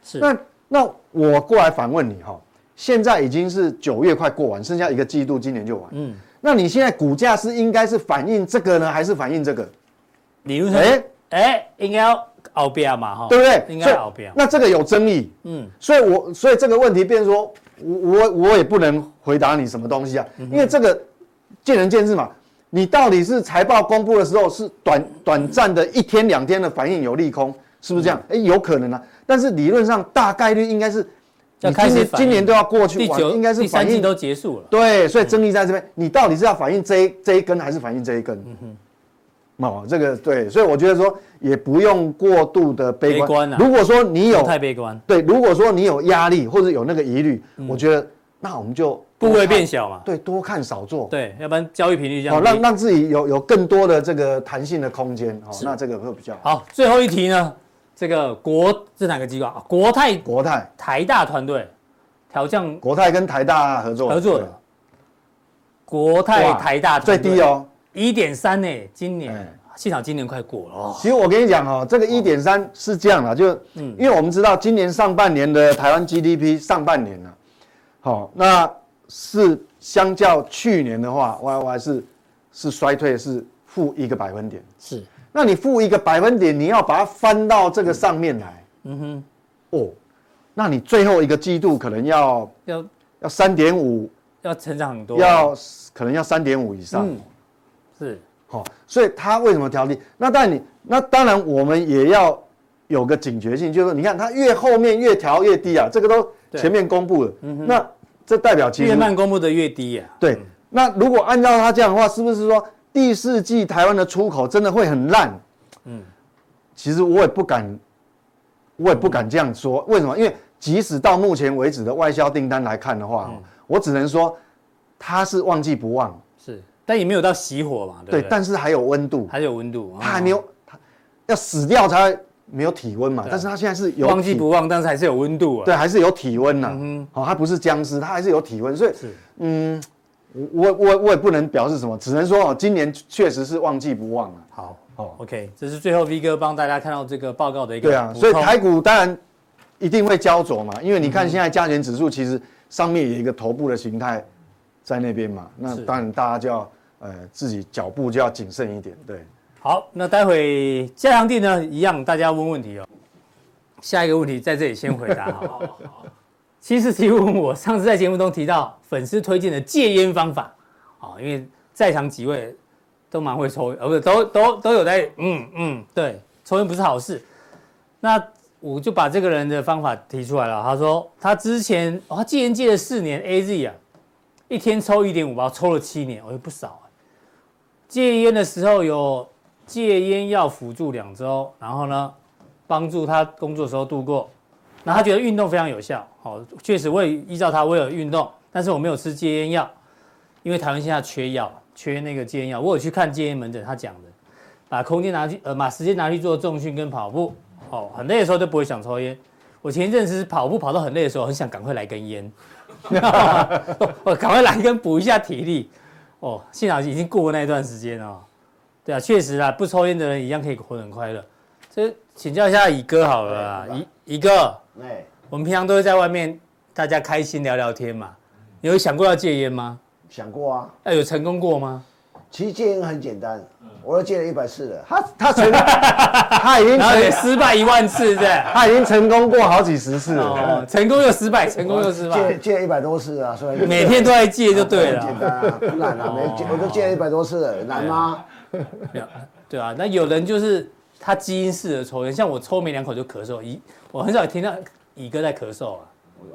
Speaker 4: 是。那那我过来反问你哈，现在已经是九月快过完，剩下一个季度，今年就完。嗯。那你现在股价是应该是反映这个呢，还是反映这个？
Speaker 2: 理论上，哎哎，应该要熬边嘛，哈，
Speaker 4: 对不对？
Speaker 2: 应该熬边。
Speaker 4: 那这个有争议，嗯，所以我所以这个问题变成说，我我我也不能回答你什么东西啊，因为这个见仁见智嘛。你到底是财报公布的时候是短短暂的一天两天的反应有利空，是不是这样？哎，有可能啊，但是理论上大概率应该是。要开始，今年都要过去，应该是反应
Speaker 2: 都结束了。
Speaker 4: 对，所以争议在这边，你到底是要反映这一这一根，还是反映这一根？嗯哼，哦，这个对，所以我觉得说也不用过度的悲观。如果说你有
Speaker 2: 太悲观，
Speaker 4: 对，如果说你有压力或者有那个疑虑，我觉得那我们就
Speaker 2: 部位变小嘛。
Speaker 4: 对，多看少做。
Speaker 2: 对，要不然交易频率这样。
Speaker 4: 好，让让自己有有更多的这个弹性的空间。哦，那这个会比较好。
Speaker 2: 好，最后一题呢？这个国是哪个机构？啊？国泰
Speaker 4: 国泰。
Speaker 2: 台大团队调降，
Speaker 4: 国泰跟台大合作。
Speaker 2: 合作的。国泰台大
Speaker 4: 最低哦，
Speaker 2: 一点三呢，今年。幸好今年快过了。哦。
Speaker 4: 其实我跟你讲哦，这个一点三是这样的，就嗯，因为我们知道今年上半年的台湾 GDP 上半年呢，好，那是相较去年的话，Y Y 是是衰退，是负一个百分点。
Speaker 2: 是，
Speaker 4: 那你负一个百分点，你要把它翻到这个上面来，嗯哼，哦，那你最后一个季度可能要要要三点五，
Speaker 2: 要成长很多，
Speaker 4: 要可能要三点五以上，嗯
Speaker 2: 是。
Speaker 4: 好，所以他为什么调低？那但你那当然我们也要有个警觉性，就是说，你看它越后面越调越低啊，这个都前面公布了，那这代表其实
Speaker 2: 越慢公布的越低呀。
Speaker 4: 对，那如果按照他这样的话，是不是说第四季台湾的出口真的会很烂？嗯，其实我也不敢，我也不敢这样说。为什么？因为即使到目前为止的外销订单来看的话，我只能说它是旺季不旺。
Speaker 2: 但也没有到熄火嘛，对，
Speaker 4: 对，但是还有温度，
Speaker 2: 还有温度，
Speaker 4: 它还没有，它要死掉才没有体温嘛，但是它现在是有
Speaker 2: 旺季不旺，但是还是有温度啊，
Speaker 4: 对，还是有体温呐，嗯好，它不是僵尸，它还是有体温，所以，嗯，我我我也不能表示什么，只能说哦，今年确实是旺季不旺啊。
Speaker 2: 好，好，OK，这是最后 V 哥帮大家看到这个报告的一个，
Speaker 4: 对啊，所以台股当然一定会焦灼嘛，因为你看现在加权指数其实上面有一个头部的形态在那边嘛，那当然大家就要。呃，自己脚步就要谨慎一点，对。
Speaker 2: 好，那待会嘉良弟呢，一样大家问问题哦。下一个问题在这里先回答哈。其实提问我上次在节目中提到粉丝推荐的戒烟方法，啊，因为在场几位都蛮会抽，呃，不是，都都都有在，嗯嗯，对，抽烟不是好事。那我就把这个人的方法提出来了。他说他之前他戒烟戒了四年，AZ 啊，一天抽一点五包，抽了七年，我觉得不少。啊戒烟的时候有戒烟药辅助两周，然后呢，帮助他工作时候度过。那他觉得运动非常有效，好，确实我也依照他，我有运动，但是我没有吃戒烟药，因为台湾现在缺药，缺那个戒烟药。我有去看戒烟门诊，他讲的，把空间拿去，呃，把时间拿去做重训跟跑步，哦，很累的时候就不会想抽烟。我前一阵子跑步跑到很累的时候，很想赶快来根烟，我 赶快来一根补一下体力。哦，幸好已经过那一段时间哦。对啊，确实啊，不抽烟的人一样可以活得很快乐。这请教一下乙哥好了啦，乙乙哥，哎，我们平常都会在外面大家开心聊聊天嘛。你有想过要戒烟吗？
Speaker 3: 想过啊。
Speaker 2: 那有成功过吗？
Speaker 3: 其实戒烟很简单，我都戒了一百次了。他他成，他已经
Speaker 2: 也失败一万次，对，
Speaker 4: 他已经成功过好几十次了。
Speaker 2: 成功又失败，成功又失败。
Speaker 3: 戒戒了一百多次啊，所以
Speaker 2: 每天都在戒就对了。
Speaker 3: 简单啊，不难啊，没戒我都戒了一百多次了，难吗？
Speaker 2: 对啊，那有人就是他基因式的抽烟，像我抽没两口就咳嗽。乙，我很少听到乙哥在咳嗽啊。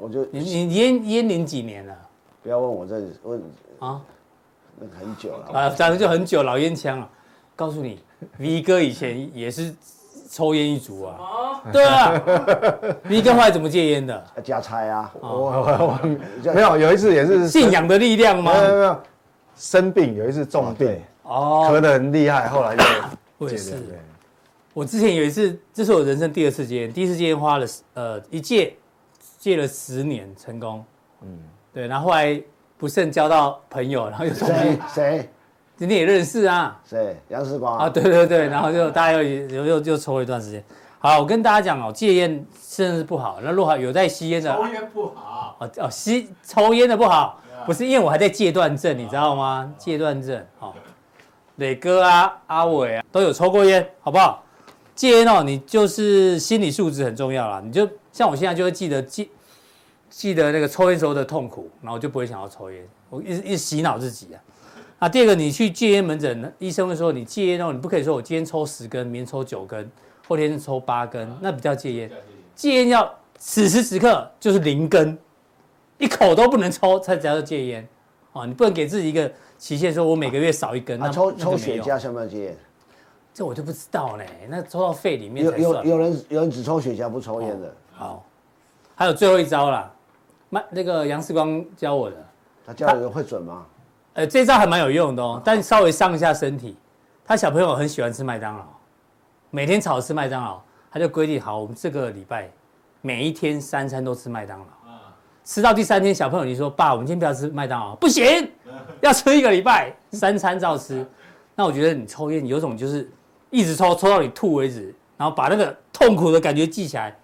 Speaker 3: 我就
Speaker 2: 你你烟烟龄几年了？
Speaker 3: 不要问我这问啊。那很久了
Speaker 2: 啊，讲的就很久，老烟枪了。告诉你，V 哥以前也是抽烟一族啊。对啊，V 哥后来怎么戒烟的？
Speaker 3: 加差啊。
Speaker 4: 我 没有，有一次也是
Speaker 2: 信仰的力量吗？
Speaker 4: 没有没有，生病有一次重病，哦，咳得很厉害，后来就。
Speaker 2: 我也是。我之前有一次，这是我人生第二次戒烟，第一次戒烟花了呃一戒戒了十年成功。嗯，对，然后后来。不慎交到朋友，然后又重新
Speaker 3: 谁？
Speaker 2: 今天也认识啊？
Speaker 3: 谁？杨世光
Speaker 2: 啊？对对对，然后就大家又又又又抽了一段时间。好，我跟大家讲哦，戒烟真的是不好。那如果有在吸烟的，
Speaker 5: 抽烟不好。哦
Speaker 2: 哦，吸抽烟的不好，不是因为我还在戒断症，你知道吗？戒断症。哦，磊哥啊，阿伟啊，都有抽过烟，好不好？戒烟哦，你就是心理素质很重要啦。你就像我现在就会记得戒。记得那个抽烟时候的痛苦，然后就不会想要抽烟。我一直一直洗脑自己啊。啊，第二个，你去戒烟门诊，医生会说你戒烟哦，你不可以说我今天抽十根，明天抽九根，后天抽八根，那比较戒烟。戒烟要此时此刻就是零根，一口都不能抽才叫做戒烟。哦，你不能给自己一个期限，说我每个月少一根。
Speaker 3: 那抽抽雪茄算不算戒烟？
Speaker 2: 这我就不知道嘞。那抽到肺里面
Speaker 3: 有有有人有人只抽雪茄不抽烟的。
Speaker 2: 好，还有最后一招啦。麦那个杨世光教我的，
Speaker 3: 他教的会准吗？
Speaker 2: 呃，这招还蛮有用的哦，但稍微伤一下身体。他小朋友很喜欢吃麦当劳，每天吵吃麦当劳，他就规定好，我们这个礼拜每一天三餐都吃麦当劳。吃到第三天，小朋友你说爸，我们今天不要吃麦当劳，不行，要吃一个礼拜，三餐照吃。那我觉得你抽烟有种就是一直抽，抽到你吐为止，然后把那个痛苦的感觉记起来，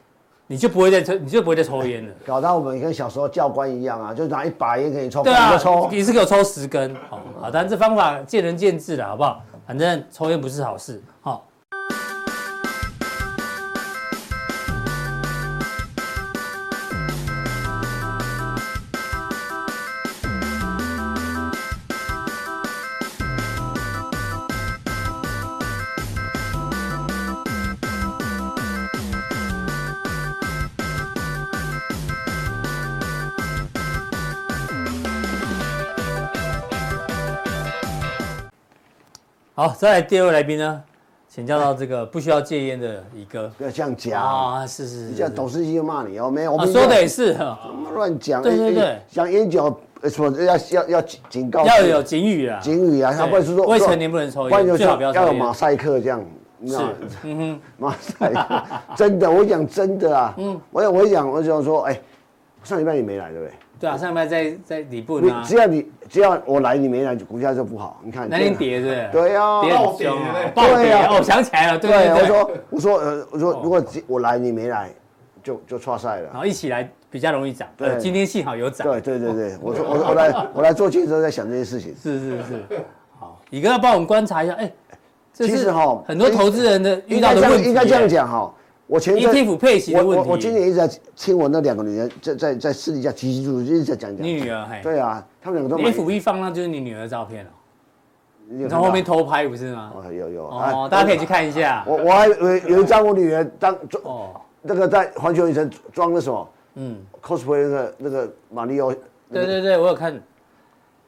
Speaker 2: 你就不会再抽，你就不会再抽烟了。
Speaker 3: 搞到我们跟小时候教官一样啊，就拿一把烟给你抽，
Speaker 2: 对啊，
Speaker 3: 抽，
Speaker 2: 一次给我抽十根，好，好，但这方法见仁见智了，好不好？反正抽烟不是好事，好。好，再来第二位来宾呢，请教到这个不需要戒烟的乙哥，
Speaker 3: 不要这样讲。
Speaker 2: 啊！是是是，
Speaker 3: 你这样董事长就骂你哦，没有，
Speaker 2: 我说的也是，
Speaker 3: 乱讲，
Speaker 2: 对对对，
Speaker 3: 讲烟酒说要要要警告，
Speaker 2: 要有警语啊，
Speaker 3: 警语啊，他不会说
Speaker 2: 未成年不能抽烟，最好不要，
Speaker 3: 要有马赛克这样，
Speaker 2: 是，嗯哼，
Speaker 3: 马赛克，真的，我讲真的啊，嗯，我我讲，我就说，哎，上礼拜你没来，对不对？
Speaker 2: 对啊，上礼拜在在底部呢。
Speaker 3: 只要你只要我来，你没来，股价就不好。你看，
Speaker 2: 那天跌是？
Speaker 3: 对呀，
Speaker 2: 暴跌，暴跌。哦，我想起来了，对对。
Speaker 3: 我说我说呃，我说如果我来你没来，就就错赛了。
Speaker 2: 然后一起来比较容易涨。对，今天幸好有涨。
Speaker 3: 对对对对，我说我我来我来做记者在想这些事情。
Speaker 2: 是是是。好，乙哥要帮我们观察一下，哎，
Speaker 3: 其实哈，
Speaker 2: 很多投资人的遇到的问题，
Speaker 3: 应该这样讲哈。我前
Speaker 2: ETF 配息的问题，
Speaker 3: 我我今年一直在听我那两个女人，在在在私底下提起住，一直在讲讲。
Speaker 2: 你女儿？嘿，
Speaker 3: 对啊，他们两个都。
Speaker 2: FB 放那就是你女儿的照片了，你从后面偷拍不是吗？
Speaker 3: 哦，有有
Speaker 2: 哦，大家可以去看一下。
Speaker 3: 我我还有有一张我女儿当装哦，那个在环球影城装的什么？嗯，cosplay 那个那个马里奥。
Speaker 2: 对对对，我有看。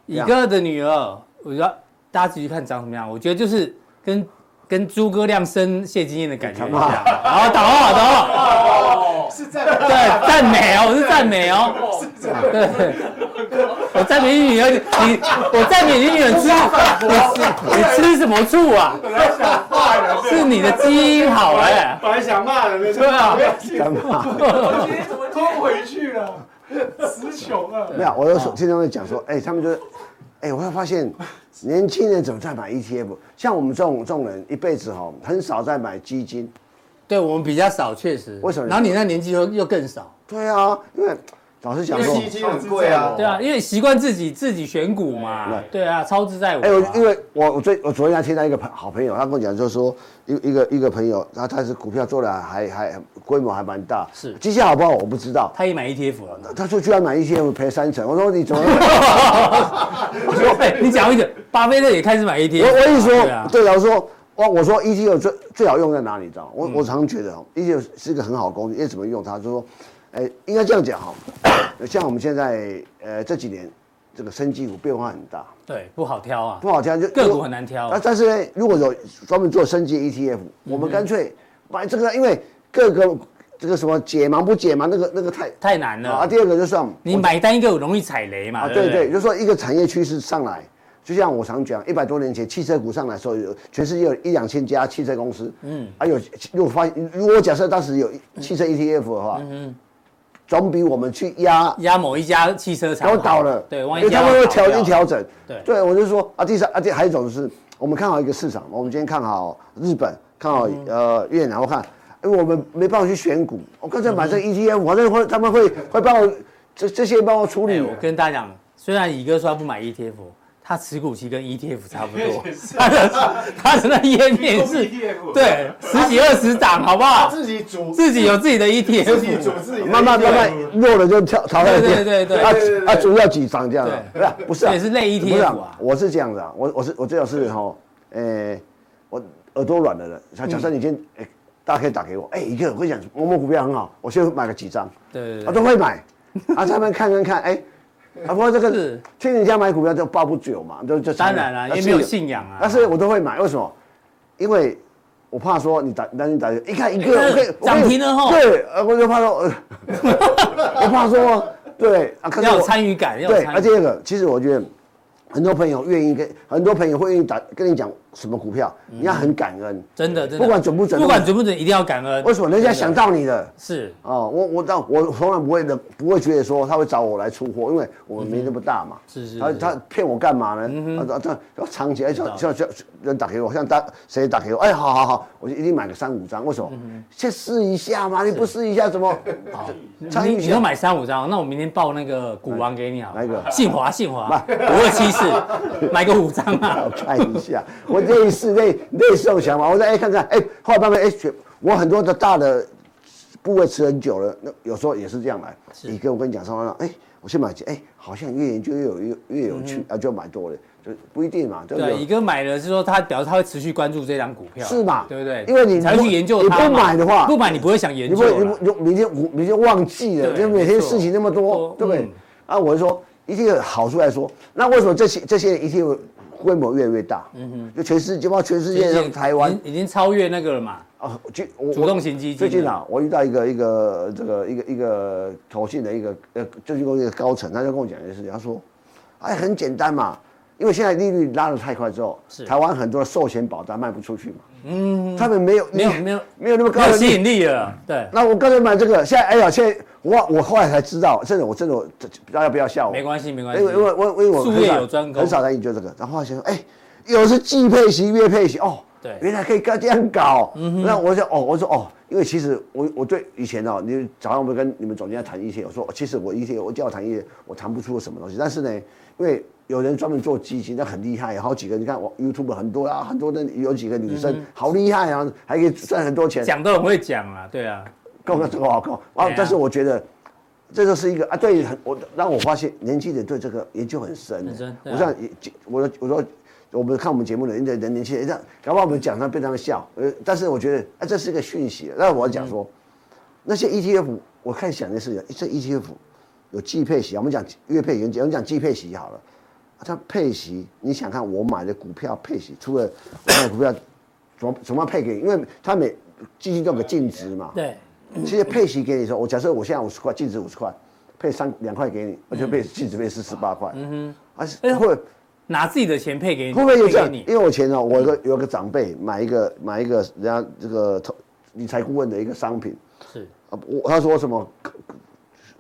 Speaker 2: 乙哥的女儿，我觉得大家仔细看长什么样，我觉得就是跟。跟诸葛亮生谢金燕的感觉一样，好，懂了，懂了，是赞美，对，赞美哦，我是赞美哦，是赞美。对，我赞美你女儿，你，我赞美你女儿吃，你吃，你吃什么醋啊？本来想骂人，是你的基因好哎，
Speaker 4: 本来想骂人的，
Speaker 3: 对啊，想骂，
Speaker 4: 我今天怎么拖回去了？词穷了。
Speaker 3: 没有，我就说经常会讲说，哎，他们就。哎，我会发现年轻人怎么在买 ETF？像我们这种这种人，一辈子哈很少在买基金。
Speaker 2: 对我们比较少，确实。为什么？然后你那年纪又又更少。
Speaker 3: 对啊，因为。老实讲，
Speaker 4: 基金很贵啊，
Speaker 2: 对啊，因为习惯自己自己选股嘛，对啊，操之在我。哎，
Speaker 3: 因为我我最我昨天还听到一个朋好朋友，他跟我讲，就是说一一个一个朋友，他他是股票做的还还规模还蛮大，是绩效好不好我不知道。
Speaker 2: 他也买 ETF 了，
Speaker 3: 他说居然买 ETF 赔三成，我说你怎么？
Speaker 2: 我说哎，你讲一点，巴菲特也开始买 ETF。
Speaker 3: 我我一说，对啊，我说我我说 ETF 最最好用在哪里？你知道？我我常觉得 ETF 是一个很好的工具，因为怎么用它，就是说。哎，应该这样讲哈，像我们现在呃这几年，这个生技股变化很大，
Speaker 2: 对，不好挑啊，
Speaker 3: 不好挑，就
Speaker 2: 个股很难挑。
Speaker 3: 啊，但是呢，如果有专门做生技 ETF，我们干脆买这个，因为各个这个什么解盲不解盲，那个那个太
Speaker 2: 太难了啊。
Speaker 3: 第二个就是
Speaker 2: 你买单一个容易踩雷嘛，啊，
Speaker 3: 对对，就是说一个产业趋势上来，就像我常讲，一百多年前汽车股上来的时候，有全世界有一两千家汽车公司，嗯，还有如果发现如果假设当时有汽车 ETF 的话，嗯。总比我们去压
Speaker 2: 压某一家汽车厂都
Speaker 3: 倒了，
Speaker 2: 对，
Speaker 3: 万一他们会调一调整，对，对我就说啊，第三啊，第还有一种是，我们看好一个市场，我们今天看好日本，看好呃越南，我看，因为我们没办法去选股，我干脆买这个 ETF，反正会他们会会帮我这这些帮我处理。
Speaker 2: 我跟大家讲，虽然乙哥说他不买 ETF。它持股期跟 ETF 差不多，他的它的那页面是，对，十几二十档，好不好？
Speaker 4: 自己组，
Speaker 2: 自己有自己的 ETF，
Speaker 4: 自己组自己，
Speaker 3: 慢慢慢慢弱了就跳淘汰
Speaker 2: 对对对，
Speaker 3: 啊啊，主要几张这样，不是不是，
Speaker 2: 也是类 ETF 啊，
Speaker 3: 我是这样的，我我是我最好是哈，呃，我耳朵软的人，假假设你今天，哎，大家可以打给我，哎，一个我跟你讲，某某股票很好，我先买个几张，
Speaker 2: 对对，
Speaker 3: 我都会买，啊，他们看看看，哎。啊，不过这个是去人家买股票就抱不久嘛，就就
Speaker 2: 当然了，也没有信仰啊。
Speaker 3: 但是我都会买，为什么？因为我怕说你打，当你打一看一个，我可以
Speaker 2: 涨停了哈。
Speaker 3: 对，我就怕说，我怕说，对啊，
Speaker 2: 要有参与感，
Speaker 3: 对。而且那个，其实我觉得很多朋友愿意跟很多朋友会愿意打跟你讲什么股票，你要很感恩，
Speaker 2: 真的，真的，
Speaker 3: 不管准不准，
Speaker 2: 不管准不准，一定要感恩。
Speaker 3: 为什么人家想到你的？
Speaker 2: 是
Speaker 3: 哦，我我但我从来不会的，不会觉得说他会找我来出货，因为我们没那么大嘛。
Speaker 2: 是是。
Speaker 3: 他他骗我干嘛呢？他他他长期哎，叫叫叫人打给我，像打谁打给我？哎，好好好，我就一定买个三五张。为什么？先试一下嘛，你不试一下怎么？
Speaker 2: 好，你你要买三五张，那我明天报那个股王给你啊。
Speaker 3: 哪一个？
Speaker 2: 信华信华五二七四，买个五张啊。
Speaker 3: 我看一下，我类似类类似这种想法，我说哎看看哎，后来慢慢哎，我很多的大的部位持很久了，那有时候也是这样来。你跟我跟你讲，上哎，我先买几哎，好像越研究越有越越有趣啊，就买多了，就不一定嘛。
Speaker 2: 对不对，一个买了是说他表示他会持续关注这张股票，
Speaker 3: 是嘛？
Speaker 2: 对不对？
Speaker 3: 因为你
Speaker 2: 才会去研究它。
Speaker 3: 你不买的话，
Speaker 2: 不买你不会想研究。
Speaker 3: 你不你明天明天忘记了，因为每天事情那么多，对不对？啊，我就说一定有好处来说，那为什么这些这些一定有？规模越来越大，嗯哼，就全世界，包括全世界，像台湾
Speaker 2: 已经超越那个了嘛。
Speaker 3: 啊，
Speaker 2: 就主动型基金。
Speaker 3: 最近啊，我遇到一个一个这个一个一个投信的一个呃，证券公司的高层，他就跟我讲一件事情，他说，哎，很简单嘛，因为现在利率拉得太快之后，是台湾很多的寿险保单卖不出去嘛，嗯，他们没有
Speaker 2: 没有没有
Speaker 3: 没有那么高的
Speaker 2: 吸引力了，对。
Speaker 3: 那我刚才买这个，现在哎呀，现在。我我后来才知道，真的，我真的，大家不要笑我。
Speaker 2: 没关系，没关系。
Speaker 3: 因为因为我因为我很少很少在研究这个，然后后来想说，哎，有是季配型、月配型，哦，对，原来可以这样搞。那我说，哦，我说，哦，因为其实我我对以前哦，你早上我们跟你们总监谈一些，我说，其实我一些我叫我谈一些，我谈不出什么东西。但是呢，因为有人专门做基金，那很厉害，有好几个，你看我 YouTube 很多啊，很多的有几个女生好厉害啊，还可以赚很多钱。
Speaker 2: 讲都很会讲啊，对啊。
Speaker 3: 够够够够啊！但是我觉得，这就是一个啊，对很我让我发现年轻人对这个研究很深。很深。我像我我说我们看我们节目的人人年轻人这样，搞不好我们讲他被他们笑。呃，但是我觉得啊，这是一个讯息。那我讲说，那些 ETF，我开始想的是，这 ETF 有季配息，我们讲月配息，我们讲季配息好了。它配息，你想看我买的股票配息，除了我买的股票怎么怎么配给你？因为它每基金都有个净值嘛。
Speaker 2: 对。
Speaker 3: 其实配息给你说，我假设我现在五十块，净值五十块，配三两块给你，我就配净值配四十八块。嗯哼，而且会
Speaker 2: 拿自己的钱配给你，
Speaker 3: 会不会有这样？因为我前呢，我有个有个长辈买一个买一个人家这个投理财顾问的一个商品，是啊，我他说什么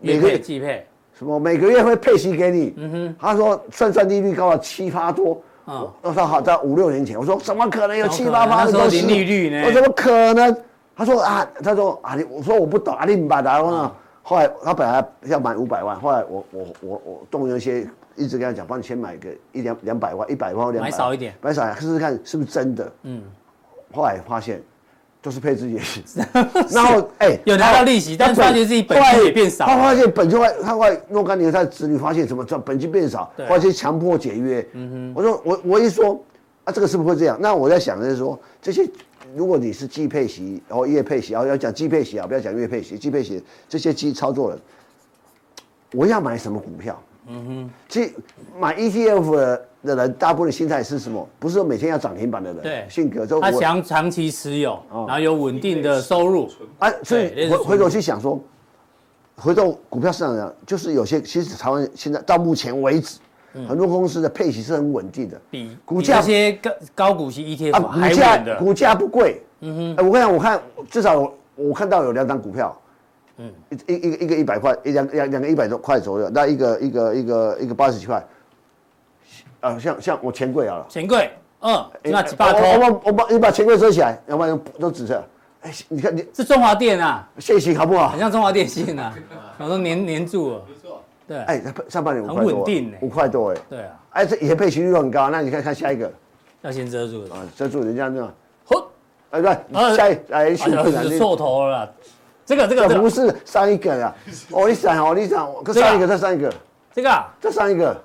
Speaker 2: 每个月季配
Speaker 3: 什么每个月会配息给你。嗯哼，他说算算利率高了七八多。啊，我说好在五六年前，我说怎么可能有七八八的东西？
Speaker 2: 利率呢？
Speaker 3: 我怎么可能？他说啊，他说啊，你我说我不懂啊，你明白的。然后呢，后来他本来要买五百万，后来我我我我动用一些，一直跟他讲，帮你先买个一两两百万，一百万两百。
Speaker 2: 买少一点，
Speaker 3: 买少一点，试试看是不是真的。嗯。后来发现都是配置也行。然后哎，
Speaker 2: 有拿到利息，但是发现自己本金也变少。
Speaker 3: 他发现本金外，他后来若干年他的子女发现什么？这本金变少，发现强迫解约。嗯哼。我说我我一说啊，这个是不是会这样？那我在想的是说这些。如果你是季配息，然后月配息，然后要讲季配息啊，不要讲月配息。季配息这些基操作人，我要买什么股票？嗯哼，其实买 ETF 的的人，大部分的心态是什么？不是说每天要涨停板的人，
Speaker 2: 对，
Speaker 3: 性格
Speaker 2: 就他想长期持有，然后有稳定的收入。
Speaker 3: 啊，所以回回头去想说，回头股票市场上，就是有些其实台湾现在到目前为止。很多公司的配息是很稳定的，
Speaker 2: 比股价这些高高股息 ETF
Speaker 3: 还稳的股价不贵。嗯哼，哎，我看我看至少我我看到有两张股票，嗯，一一一个一个一百块，一两两两个一百多块左右，那一个一个一个一个八十几块，啊，像像我钱柜好了，
Speaker 2: 钱柜，嗯，那几把头，
Speaker 3: 我把我把你把钱柜收起来，要不然都紫色。哎，你看你
Speaker 2: 是中华电啊，
Speaker 3: 线型好不好？
Speaker 2: 很像中华电信啊，我都黏黏住了。对，哎，
Speaker 3: 上半年
Speaker 2: 很稳定
Speaker 3: 五块多哎。
Speaker 2: 对啊，
Speaker 3: 哎，这以前配息率很高，那你看看下一个，
Speaker 2: 要先遮住啊，
Speaker 3: 遮住人家那，嚯，哎对，下一哎，
Speaker 2: 是错头了，这个这个
Speaker 3: 不是上一个啊，哦你闪哦你闪，再上一个再上一个，
Speaker 2: 这个
Speaker 3: 再上一个，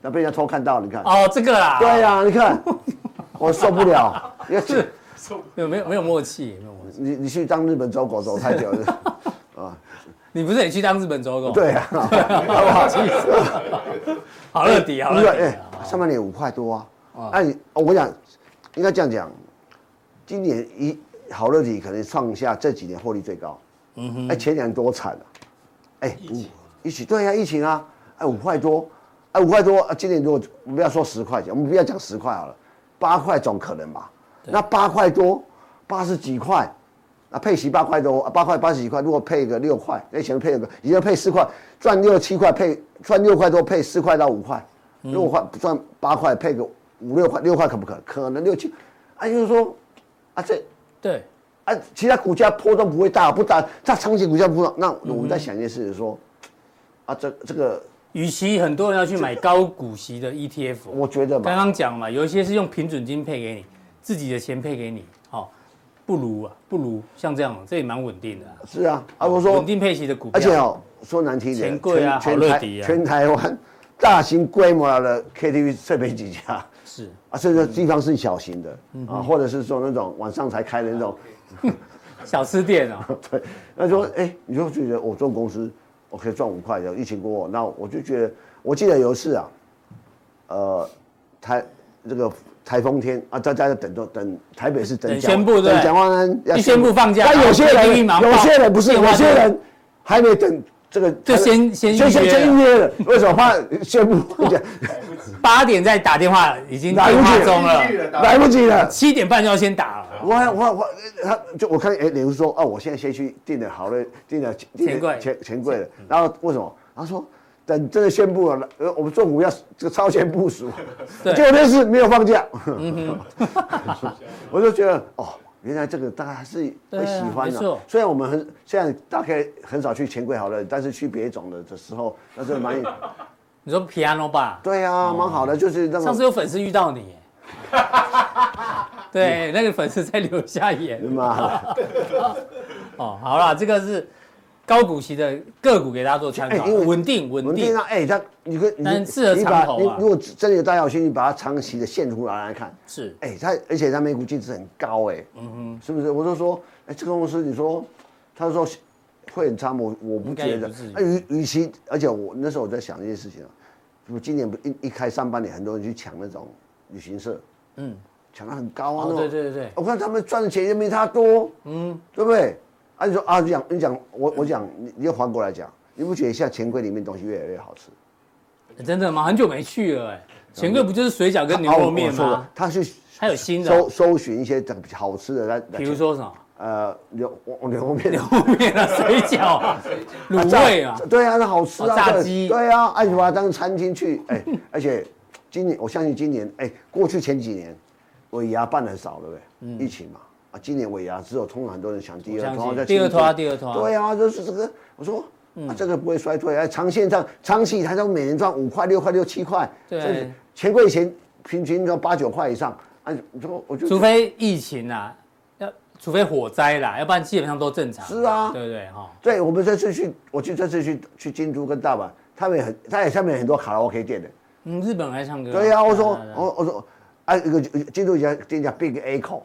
Speaker 3: 那被人家偷看到，你看，
Speaker 2: 哦这个啦，
Speaker 3: 对呀，你看，我受不了，
Speaker 2: 是，没有没有没有默契，没有默契，
Speaker 3: 你你去当日本走狗走太久了，啊。
Speaker 2: 你不是也去当日本走狗？
Speaker 3: 对呀，好不好？
Speaker 2: 好乐迪，好乐迪。哎，
Speaker 3: 上半年五块多啊。哎，你，我讲，应该这样讲，今年一好乐迪可能创下这几年获利最高。嗯哼。哎，前年多惨啊！哎，疫情，对呀，疫情啊。哎，五块多，哎，五块多啊，今年如果我们不要说十块钱，我们不要讲十块好了，八块总可能吧？那八块多，八十几块，那配息八块多，八块八十几块，如果配个六块，那前面配个，已经配四块，赚六七块配赚六块多配四块到五块，六块赚八块配个五六块，六块可不可？可能六七，啊，就是说，啊这
Speaker 2: 对，
Speaker 3: 啊其他股价波动不会大，不大，它长期股价波动，那我们在想一件事情说，啊这这个。
Speaker 2: 与其很多人要去买高股息的 ETF，
Speaker 3: 我觉得
Speaker 2: 刚刚讲嘛，有一些是用平准金配给你，自己的钱配给你，好，不如啊，不如像这样，这也蛮稳定的。
Speaker 3: 是啊，啊我说
Speaker 2: 稳定配息的股票，
Speaker 3: 而且哦，说难听点，
Speaker 2: 钱柜啊，好乐迪啊，
Speaker 3: 全台湾 大型规模的 KTV 设备几家，
Speaker 2: 是。
Speaker 3: 啊，甚至地方是小型的啊，或者是说那种晚上才开的那种
Speaker 2: 小吃店啊，
Speaker 3: 对，那说哎，你就觉得我做公司。我可以赚五块的，疫情过后，那我就觉得，我记得有一次啊，呃，台这个台风天啊，大家在等着等台北市等
Speaker 2: 宣布对，
Speaker 3: 蒋万安
Speaker 2: 要宣布放假，
Speaker 3: 但有些人有些人不是，有些人还没等这个
Speaker 2: 就先先
Speaker 3: 先先先预约了，为什么怕宣布？
Speaker 2: 八点再打电话已经电话中了，
Speaker 3: 来不及了，
Speaker 2: 七点半就要先打了。
Speaker 3: 我我我他就我看哎，脸书说哦，我现在先去订了好了，订了
Speaker 2: 钱柜
Speaker 3: 钱钱柜了。然后为什么？他说等真的宣布了，呃，我们中午要这个超前部署。对，结果那次没有放假。嗯哼，我就觉得哦，原来这个大家还是会喜欢的。虽然我们很现在大概很少去钱柜好了，但是去别种的的时候，那是蛮。
Speaker 2: 你说 piano 吧？
Speaker 3: 对呀，蛮好的，就是那
Speaker 2: 上次有粉丝遇到你。对，那个粉丝在流下眼嘛。哦，好了，这个是高股息的个股，给大家做参考。因为稳定，稳定
Speaker 3: 啊，哎，它你可你
Speaker 2: 适合长投啊。
Speaker 3: 如果真的有大小心，你把它长期的线图拿来看，
Speaker 2: 是，
Speaker 3: 哎，它而且它每股净值很高，哎，嗯哼，是不是？我就说，哎，这个公司你说，他说会很差吗？我我不觉得。与与其，而且我那时候我在想这件事情啊，就今年不一一开上半年，很多人去抢那种旅行社，嗯。抢的很高啊！
Speaker 2: 对对对，
Speaker 3: 我看他们赚的钱也没他多，嗯，对不对？啊，你说啊，你讲你讲，我我讲，你你就反过来讲，你不觉得现在钱柜里面东西越来越好吃？
Speaker 2: 真的吗？很久没去了哎，钱柜不就是水饺跟牛肉面吗？
Speaker 3: 他去
Speaker 2: 他有新的
Speaker 3: 搜搜寻一些好吃的来，
Speaker 2: 比如说什么？
Speaker 3: 呃，牛牛肉面、
Speaker 2: 牛肉面啊，水饺、啊卤味啊，
Speaker 3: 对啊，那好吃啊，
Speaker 2: 炸鸡，
Speaker 3: 对啊，哎，你把它当餐厅去，哎，而且今年我相信今年，哎，过去前几年。尾牙办的少了呗，嗯、疫情嘛，啊，今年尾牙只有通常很多人抢第二拖，
Speaker 2: 第二拖，第二拖，
Speaker 3: 对啊，就是这个，我说，嗯、啊，这个不会衰退，哎，长线上，长期它都每年赚五块、六块、六七块，对，钱柜以前平均要八九块以上，啊，你说我就，
Speaker 2: 除非疫情啊，要除非火灾啦，要不然基本上都正常，
Speaker 3: 是啊，
Speaker 2: 对不对哈？
Speaker 3: 对，我们这次去，我去这次去去京都跟大阪，他们也很，他也下面很多卡拉 OK 店的，
Speaker 2: 嗯，日本还唱歌，
Speaker 3: 对呀，我说，我我说。哎，一个京都一家店叫 Big Echo，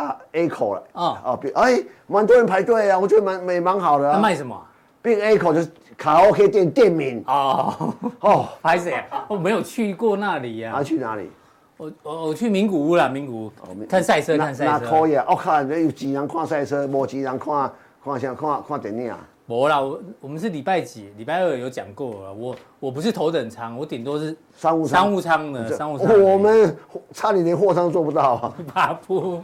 Speaker 3: 大 Echo 了啊啊！哎，蛮多人排队啊，我觉得蛮蛮蛮好的。
Speaker 2: 他卖什么
Speaker 3: ？Big Echo 就是卡拉 OK 店店名
Speaker 2: 哦哦，拍谢，我没有去过那里呀。
Speaker 3: 啊，去哪里？
Speaker 2: 我我我去名古屋啦，名古屋看赛车，看赛车。那
Speaker 3: 可以啊，我看有几人看赛车，无几人看看像看看电影
Speaker 2: 啊。没啦，我我们是礼拜几？礼拜二有讲过了。我我不是头等舱，我顶多是商务商务舱的商务舱。
Speaker 3: 我们差点连货舱都做不到啊！
Speaker 2: 巴不，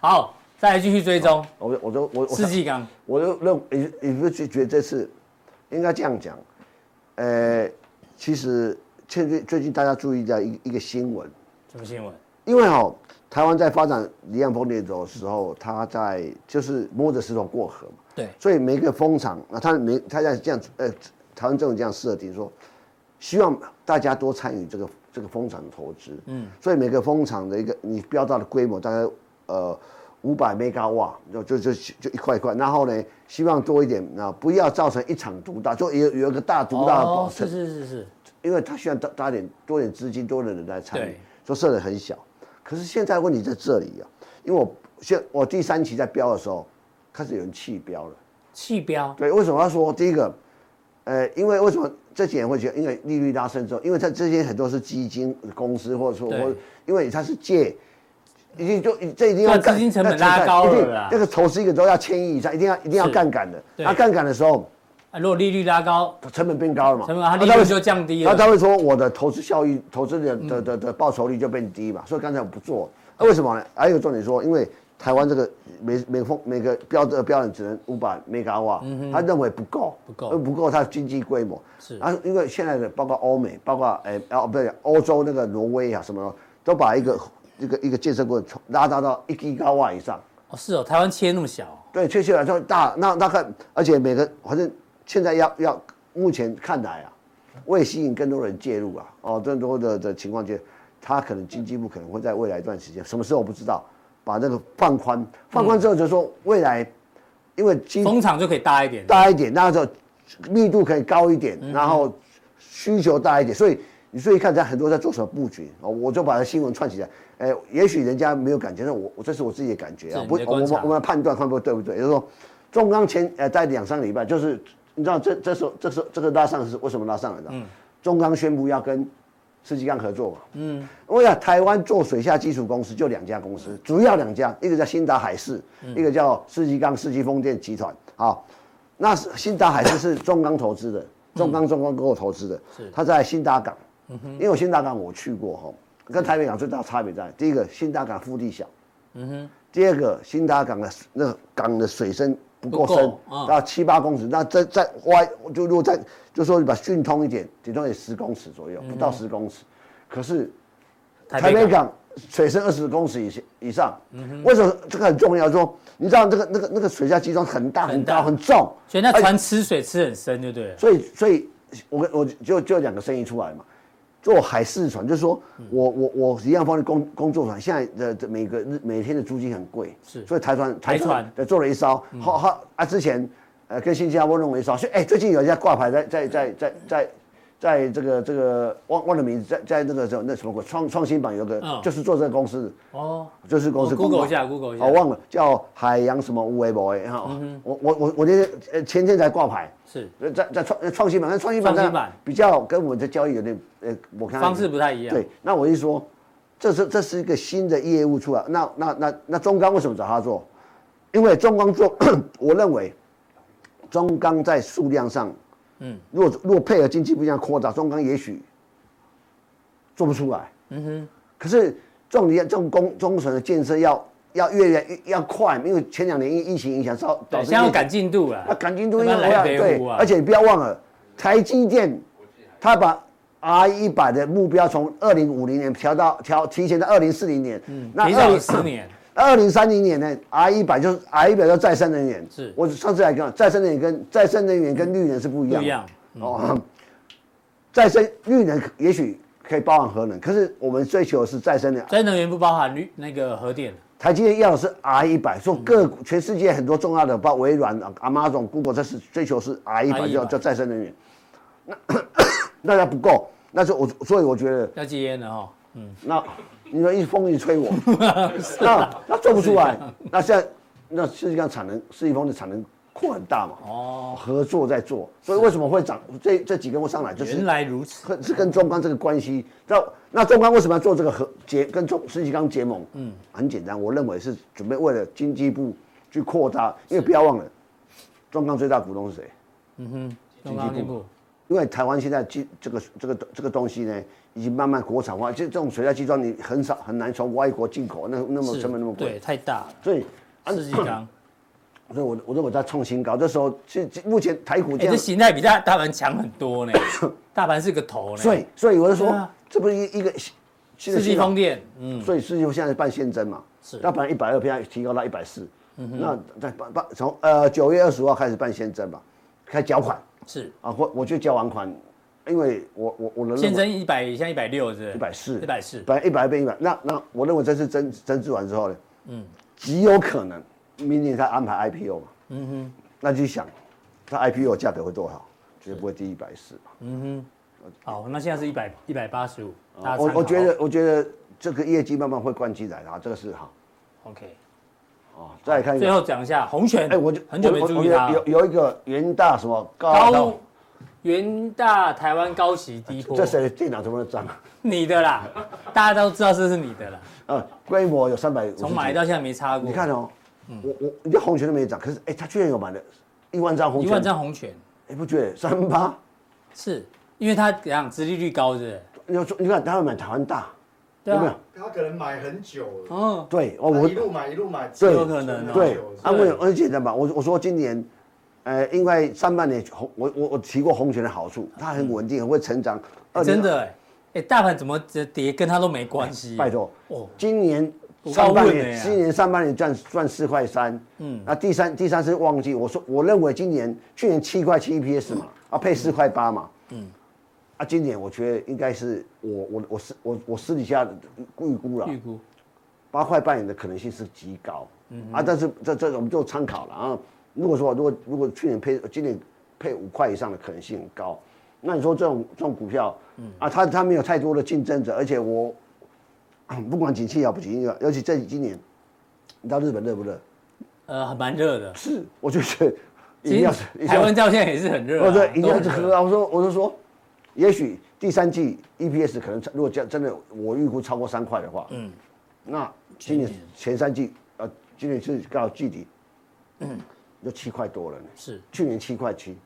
Speaker 2: 好，再来继续追踪。
Speaker 3: 我我就我
Speaker 2: 世纪钢，
Speaker 3: 我就认你你不觉觉得这次应该这样讲？呃，其实最近最近大家注意到一一个新闻。
Speaker 2: 什么新闻？
Speaker 3: 因为哦，台湾在发展离岸风电的时候，它在就是摸着石头过河嘛。
Speaker 2: 对，
Speaker 3: 所以每个风场啊，它每它在这样呃，台湾政府这样设定说，希望大家多参与这个这个风场的投资。嗯，所以每个风场的一个你标到的规模大概呃五百 mega 瓦，就就就就一块一块。然后呢，希望多一点啊，不要造成一场独大，就有有一个大独大的保证。
Speaker 2: 是是是是，
Speaker 3: 因为他需要大大点多点资金，多的人来参与，就设的很小。可是现在问题在这里啊，因为我现我第三期在标的时候。开始有人弃标了，
Speaker 2: 弃标
Speaker 3: 对，为什么要说第一个？呃，因为为什么这几年会觉得？因为利率拉升之后，因为它这些很多是基金公司，或者说或因为它是借，已经就这一定要
Speaker 2: 资金成本拉高了，
Speaker 3: 这个投资一个都要千亿以上，一定要一定要杠杆的。那杠杆的时候，
Speaker 2: 啊，如果利率拉高，
Speaker 3: 成本变高了嘛？
Speaker 2: 成本它利率就降低了。
Speaker 3: 那他会说我的投资效益、投资的的的的报酬率就变低嘛？所以刚才我不做。那为什么呢？还有一个重点说，因为台湾这个每每封每个标的标准只能五百 mega 瓦，他认为不够，
Speaker 2: 不够，
Speaker 3: 不够，它经济规模
Speaker 2: 是。
Speaker 3: 啊，因为现在的包括欧美，包括哎哦不对，欧洲那个挪威啊什么，都把一个一个一个建设过程拉大到一 giga 瓦以上。
Speaker 2: 哦，是哦，台湾切那么小。
Speaker 3: 对，切切来说大，那那看，而且每个反正。现在要要，目前看来啊，为吸引更多人介入啊，哦，更多的的情况下，他可能经济部可能会在未来一段时间，什么时候我不知道，把那个放宽，放宽之后就是说未来，因为
Speaker 2: 风场就可以大一点，
Speaker 3: 大一点，那时候密度可以高一点，然后需求大一点，所以你所以看在很多在做什么布局哦，我就把它新闻串起来，哎，也许人家没有感觉，那我我这是我自己的感觉啊，不，我们我们判断看不对不对，就是说，中钢前呃在两三个礼拜就是。你知道这这时候这时候这个拉上是为什么拉上来的？嗯，中钢宣布要跟世纪钢合作嘛。嗯，因为啊，台湾做水下基础公司就两家公司，主要两家，一个叫新达海事，一个叫世纪钢世纪风电集团。好，那是新达海事是中钢投资的，中钢中钢给我投资的。是，他在新达港。因为我兴达港我去过哈，跟台北港最大差别在第一个新大港腹地小。嗯哼，第二个新大港的那个港的水深。不够深，啊七八公尺，那再再挖，就如果再就说你把汛通一点，顶多也十公尺左右，不到十公尺。可是台北港水深二十公尺以以上，为什么这个很重要？说你知道这个那个那个水下基桩很大很高很重，
Speaker 2: 所以那船吃水吃很深，就对了。
Speaker 3: 所以所以，我我就就两个声音出来嘛。做海事船，就是说我我我一样帮你工工作船，现在的每个日每天的租金很贵，是，所以台船台船。做了一艘，好好啊，之前呃跟新加坡弄了一艘，所以哎最近有一家挂牌在在在在在在这个这个忘忘了名字，在在那个叫那什么创创新榜有个就是做这个公司。哦，就是公司
Speaker 2: Google 一下 Google 一下，
Speaker 3: 我忘了叫海洋什么无为 boy 哈，我我我我那天呃前天才挂牌。是。在在创创新板，那创新板比较跟我们的交易有点呃，我看
Speaker 2: 方式不太一样。
Speaker 3: 对，那我一说，这是这是一个新的业务出来，那那那那中钢为什么找他做？因为中钢做，我认为中钢在数量上，嗯，如果如果配合经济不一样扩大，中钢也许做不出来。嗯哼。可是这种你这种工中程的建设要。要越来越要快，因为前两年疫疫情影响，导导
Speaker 2: 致要赶进度了。
Speaker 3: 那赶进度，因为我要对，而且你不要忘了，台积电，他把 R 一百的目标从二零五零年调到调提前到二零四零年，
Speaker 2: 嗯，那二零十年，
Speaker 3: 二零三零年呢，R 一百就是 R 一百叫再生能源。是，我上次来讲，再生能源跟再生能源跟绿能是不一样。不一样。哦，再生绿能也许可以包含核能，可是我们追求的是再生能源。
Speaker 2: 再生能源不包含绿那个核电。
Speaker 3: 台积电要的是 R 一百，说各全世界很多重要的，包括微软、Amazon、Google，这是追求是 R 一百，叫叫再生能源。那 那还不够，那就我所以我觉得
Speaker 2: 要戒烟了哈。
Speaker 3: 嗯，那你说一风一吹我，那那做不出来。那现在那世界上产能，世纪风的产能。扩很大嘛，哦，合作在做，所以为什么会涨？这这几个会上来，就是
Speaker 2: 原来如此，
Speaker 3: 是跟中钢这个关系。那那中钢为什么要做这个合结？跟中世纪钢结盟？嗯，很简单，我认为是准备为了经济部去扩大，因为不要忘了，中钢最大股东是谁？嗯哼，经济部。因为台湾现在这这个这个这个东西呢，已经慢慢国产化，就这种水下机装你很少很难从外国进口，那那么成本那么贵，
Speaker 2: 对，太大了。
Speaker 3: 所以
Speaker 2: 世纪钢。
Speaker 3: 所以我我认为在创新高，这时候是目前台股这样，
Speaker 2: 这形态比大大盘强很多呢。大盘是个头呢。
Speaker 3: 所以所以我就说，这不是一一个
Speaker 2: 世纪风电，
Speaker 3: 嗯，所以世纪风现在办现增嘛，是，那本来一百二，现在提高到一百四，那在办办从呃九月二十五号开始办现增嘛，开缴款是。啊，我我就交完款，因为我我我认
Speaker 2: 先增一百，现在一百六是
Speaker 3: 一百四，
Speaker 2: 一百四，
Speaker 3: 本来一百二变一百，那那我认为这次增增资完之后呢，嗯，极有可能。明年他安排 IPO 嘛，嗯哼，那就想，他 IPO 价格会多少？绝对不会低一百四嘛，嗯
Speaker 2: 哼，好，那现在是一百一百八十五，
Speaker 3: 我我觉得我觉得这个业绩慢慢会灌进来啊，这个是好
Speaker 2: ，OK，
Speaker 3: 哦，再看
Speaker 2: 最后讲一下红泉，哎，
Speaker 3: 我就
Speaker 2: 很久没注意它，
Speaker 3: 有有一个元大什么
Speaker 2: 高元大台湾高息低波，
Speaker 3: 这谁的电脑怎么脏？
Speaker 2: 你的啦，大家都知道这是你的啦，
Speaker 3: 呃，规模有三百，
Speaker 2: 从买到现在没差过，
Speaker 3: 你看哦。我我你鸿泉都没涨，可是哎，他居然有买了一万张红泉，
Speaker 2: 一万张红泉，
Speaker 3: 你不觉得三八？
Speaker 2: 是因为他怎样，殖利率高是？
Speaker 3: 你说，你看他会买台湾大，
Speaker 2: 对啊，
Speaker 4: 他可能买很久了。
Speaker 2: 嗯，
Speaker 3: 对，哦，我
Speaker 4: 一路买一路买，
Speaker 2: 对，有可能。
Speaker 3: 对，啊，为很简单嘛，我我说今年，呃，因为上半年红，我我我提过红权的好处，它很稳定，很会成长。
Speaker 2: 真的，哎，大盘怎么跌跟它都没关系。
Speaker 3: 拜托，哦，今年上半年，今年上半年赚赚四块三，嗯，那第三第三是旺季，我说我认为今年去年七块七 EPS 嘛，啊配四块八嘛，嗯。啊，今年我觉得应该是我我我私我我私底下预估了，预估八块半的可能性是极高，嗯啊，但是这这我们就参考了啊。如果说如果如果去年配今年配五块以上的可能性很高，那你说这种这种股票，嗯啊，它它没有太多的竞争者，而且我不管景气好不景气，尤其这今年，你知道日本热不热？
Speaker 2: 呃，还蛮热的。
Speaker 3: 是，我就觉得
Speaker 2: 一定要台湾照现在也是很热，啊，
Speaker 3: 对，一定要去喝啊。我说我就说。也许第三季 EPS 可能如果真真的我预估超过三块的话，嗯，那今年前三季呃，今年是刚好季底，嗯，就七块多了呢。
Speaker 2: 是。
Speaker 3: 去年七块七，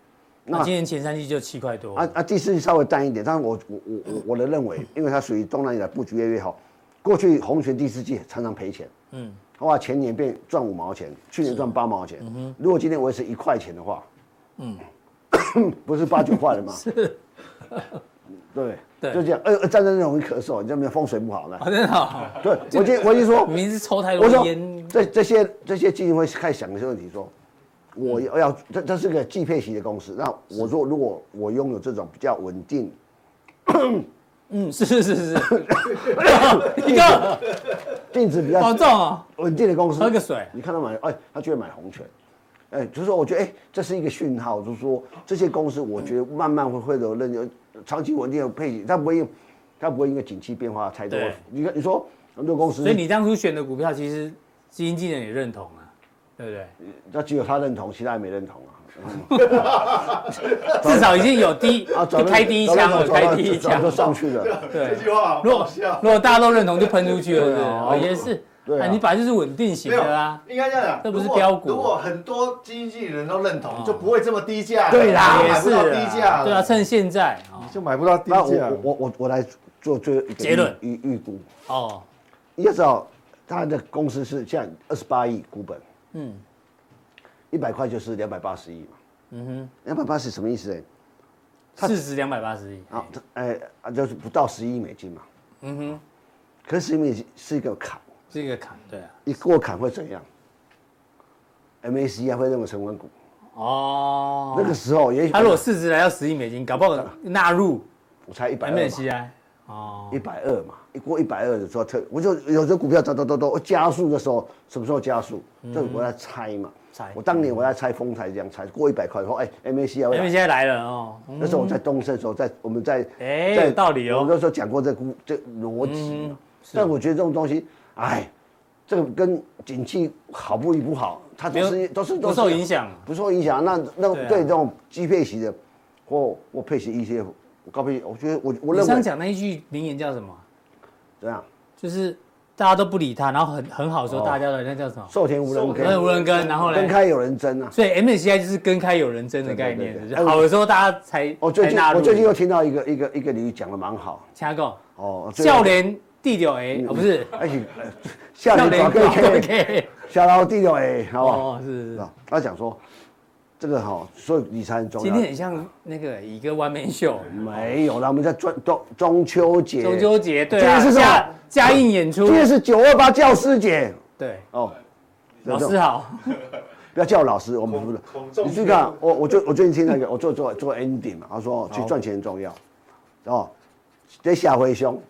Speaker 2: 那今年前三季就七块多。
Speaker 3: 啊啊，第四季稍微淡一点，但是我我我我我的认为，因为它属于东南亚布局越来越好，过去红泉第四季常常赔钱，嗯，后来前年变赚五毛钱，去年赚八毛钱，嗯，如果今年维持一块钱的话，嗯，不是八九块了吗？是。对对，就这样。呃，战争容易咳嗽，你这边风水不好呢。
Speaker 2: 真好。
Speaker 3: 对，我今我已经说，
Speaker 2: 名字抽太多烟。
Speaker 3: 这这些这些基金会开始想一些问题，说，我要要这这是个季配型的公司，那我说如果我拥有这种比较稳定，
Speaker 2: 嗯，是是是是，
Speaker 3: 一个 净值比较
Speaker 2: 好重啊，
Speaker 3: 稳定的公司。
Speaker 2: 喝个水，
Speaker 3: 你看他买，哎，他居然买红泉。哎，就是说，我觉得，哎，这是一个讯号，就是说，这些公司，我觉得慢慢会会有认有长期稳定的配置，它不会，它不会因为景气变化太多。你看，你说很多公司，
Speaker 2: 所以你当初选的股票，其实基金经理也认同啊，对不对？
Speaker 3: 那只有他认同，其他人没认同啊。
Speaker 2: 至少已经有第 啊，开第一枪了，开第一枪
Speaker 3: 就上去了。
Speaker 4: 对，这句话好搞笑。
Speaker 2: 如果大家都认同，就喷出去了，对，也是。对、啊，你本来就是稳定型的啊，
Speaker 4: 应该这样讲，
Speaker 2: 这不是标股。
Speaker 4: 如果很多基金经理人都认同，就不会这么低价。
Speaker 2: 对啦，
Speaker 4: 也是低价。
Speaker 2: 对啊，趁现在
Speaker 4: 就买不到低价。
Speaker 3: 我我我我来做最后一个结论预预估。哦，你要知道，他的公司是现在二十八亿股本，嗯，一百块就是两百八十亿嘛。嗯哼，两百八十什么意思？
Speaker 2: 呢，市值两百八十亿。
Speaker 3: 啊，哎啊，就是不到十亿美金嘛。嗯哼，可是十亿美金是一个坎。
Speaker 2: 是一个坎，对啊，
Speaker 3: 一过坎会怎样？MACI 会认为成分股哦，那个时候也许
Speaker 2: 他如果市值来到十亿美金，搞不好纳入，
Speaker 3: 我猜一百 MACI
Speaker 2: 哦，
Speaker 3: 一百二嘛，一过一百二的时候，特我就有的股票走走走走加速的时候，什么时候加速？这我在猜嘛，猜。我当年我在猜丰台这样猜，过一百块以后，哎，MACI
Speaker 2: 来了哦。
Speaker 3: 那时候我在东升的时候，在我们在
Speaker 2: 哎，有道理哦。
Speaker 3: 我那时候讲过这股这逻辑，但我觉得这种东西。哎，这个跟景气好不与不好，它都是都是
Speaker 2: 不受影响，
Speaker 3: 不受影响。那那对这种低配型的，或或配型 ETF，高配，我觉得我我认为。
Speaker 2: 你想讲那一句名言叫什么？
Speaker 3: 怎样？
Speaker 2: 就是大家都不理他，然后很很好说大家的那叫什么？
Speaker 3: 授田无人耕，
Speaker 2: 无人耕，然后呢？
Speaker 3: 跟开有人争啊。
Speaker 2: 所以 MSCI 就是跟开有人争的概念，好的时候大家才。
Speaker 3: 我最近我最近又听到一个一个一个领域讲的蛮好。
Speaker 2: 加个哦，教练。第六 A 哦，不是，
Speaker 3: 下联抓 K，下到第六 A，好不好？
Speaker 2: 哦，是是。
Speaker 3: 他讲说，这个哈，所以理财很重要。
Speaker 2: 今天很像那个一个 one man show，
Speaker 3: 没有啦，我们在中中中秋节。
Speaker 2: 中秋节，对啊。今天是嘉嘉应演出。
Speaker 3: 今天是九二八教师节。
Speaker 2: 对。哦，老师好。
Speaker 3: 不要叫我老师，我们不是。你去看我，我就我最近听那个，我做做做 ending 嘛，他说去赚钱重要，哦，得下回兄。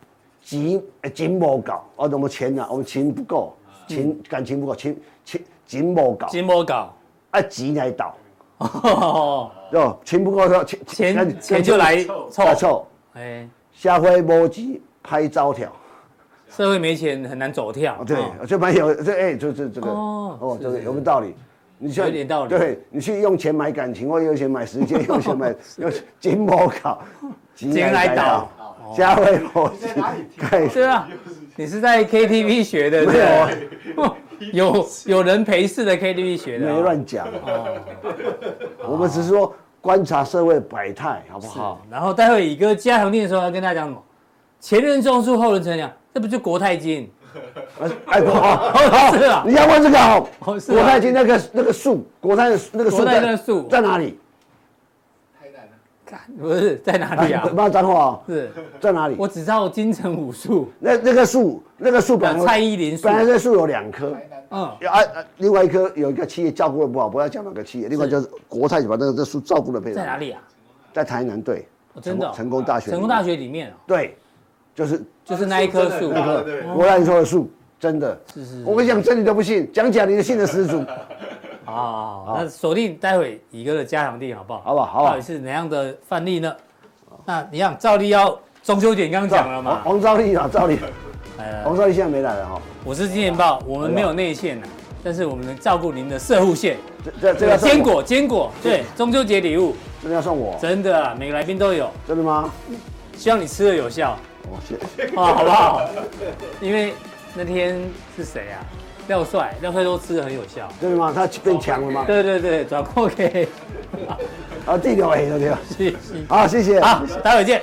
Speaker 3: 钱诶，钱无够，我怎么钱啊？我们钱不够，钱感情不够，钱钱钱无够，
Speaker 2: 钱无够，
Speaker 3: 啊钱来倒，哦，对，钱不够说钱
Speaker 2: 钱钱就来凑。
Speaker 3: 凑，哎，社会无钱歹走跳，
Speaker 2: 社会没钱很难走跳，
Speaker 3: 对，就蛮有这哎，就这这个哦，哦，这个有没有道理？你
Speaker 2: 有点道理，
Speaker 3: 对你去用钱买感情，或用钱买时间，用钱买用钱无够，
Speaker 2: 钱来倒。
Speaker 3: 嘉惠我
Speaker 4: 在哪里
Speaker 2: 听？对啊，你是在 KTV 学的？对，有有人陪侍的 KTV 学的，
Speaker 3: 没乱讲。我们只是说，观察社会百态，好不好？
Speaker 2: 然后待会乙哥加强錠的时候要跟大家讲什么？前人种树，后人乘凉，这不就国泰金？
Speaker 3: 哎，国好，是啊，你要问这个好，国泰金那个那个树，国泰那个树在树在哪里？
Speaker 2: 不是在哪里啊？
Speaker 3: 不要脏话是在哪里？
Speaker 2: 我只知道金城武术。
Speaker 3: 那那个树，那个树本来
Speaker 2: 蔡依林树，
Speaker 3: 本来这树有两棵。嗯。啊，另外一棵有一个企业照顾的不好，不要讲哪个企业。另外就是国泰把那个这树照顾的非常好。
Speaker 2: 在哪里啊？
Speaker 3: 在台南对。
Speaker 2: 真的。
Speaker 3: 成功大学。
Speaker 2: 成功大学里面。
Speaker 3: 对，就是
Speaker 2: 就是那一棵树，
Speaker 3: 那棵国泰说的树，真的。是是。我跟你讲真你都不信，讲假你就信的十足。
Speaker 2: 好，那锁定待会乙哥的加强地好不好？
Speaker 3: 好吧，好吧。
Speaker 2: 到底是哪样的范例呢？那你看赵丽要中秋节刚刚讲了嘛？
Speaker 3: 黄兆丽啊，兆利，黄兆利现在没来了哈。
Speaker 2: 我是金钱豹，我们没有内线呐，但是我们能照顾您的社护线。这这个坚果坚果，对，中秋节礼物
Speaker 3: 真的要送我？
Speaker 2: 真的啊，每个来宾都有。
Speaker 3: 真的吗？
Speaker 2: 希望你吃的有效。
Speaker 3: 哦，谢谢。
Speaker 2: 啊，好不好？因为那天是谁啊？廖帅，廖帅都吃的很有效。
Speaker 3: 对吗？他变强了吗？
Speaker 2: 对对对，转过给。
Speaker 3: 好，这条黑了对吧？
Speaker 2: 谢谢。
Speaker 3: 好，谢谢。
Speaker 2: 好，待会见。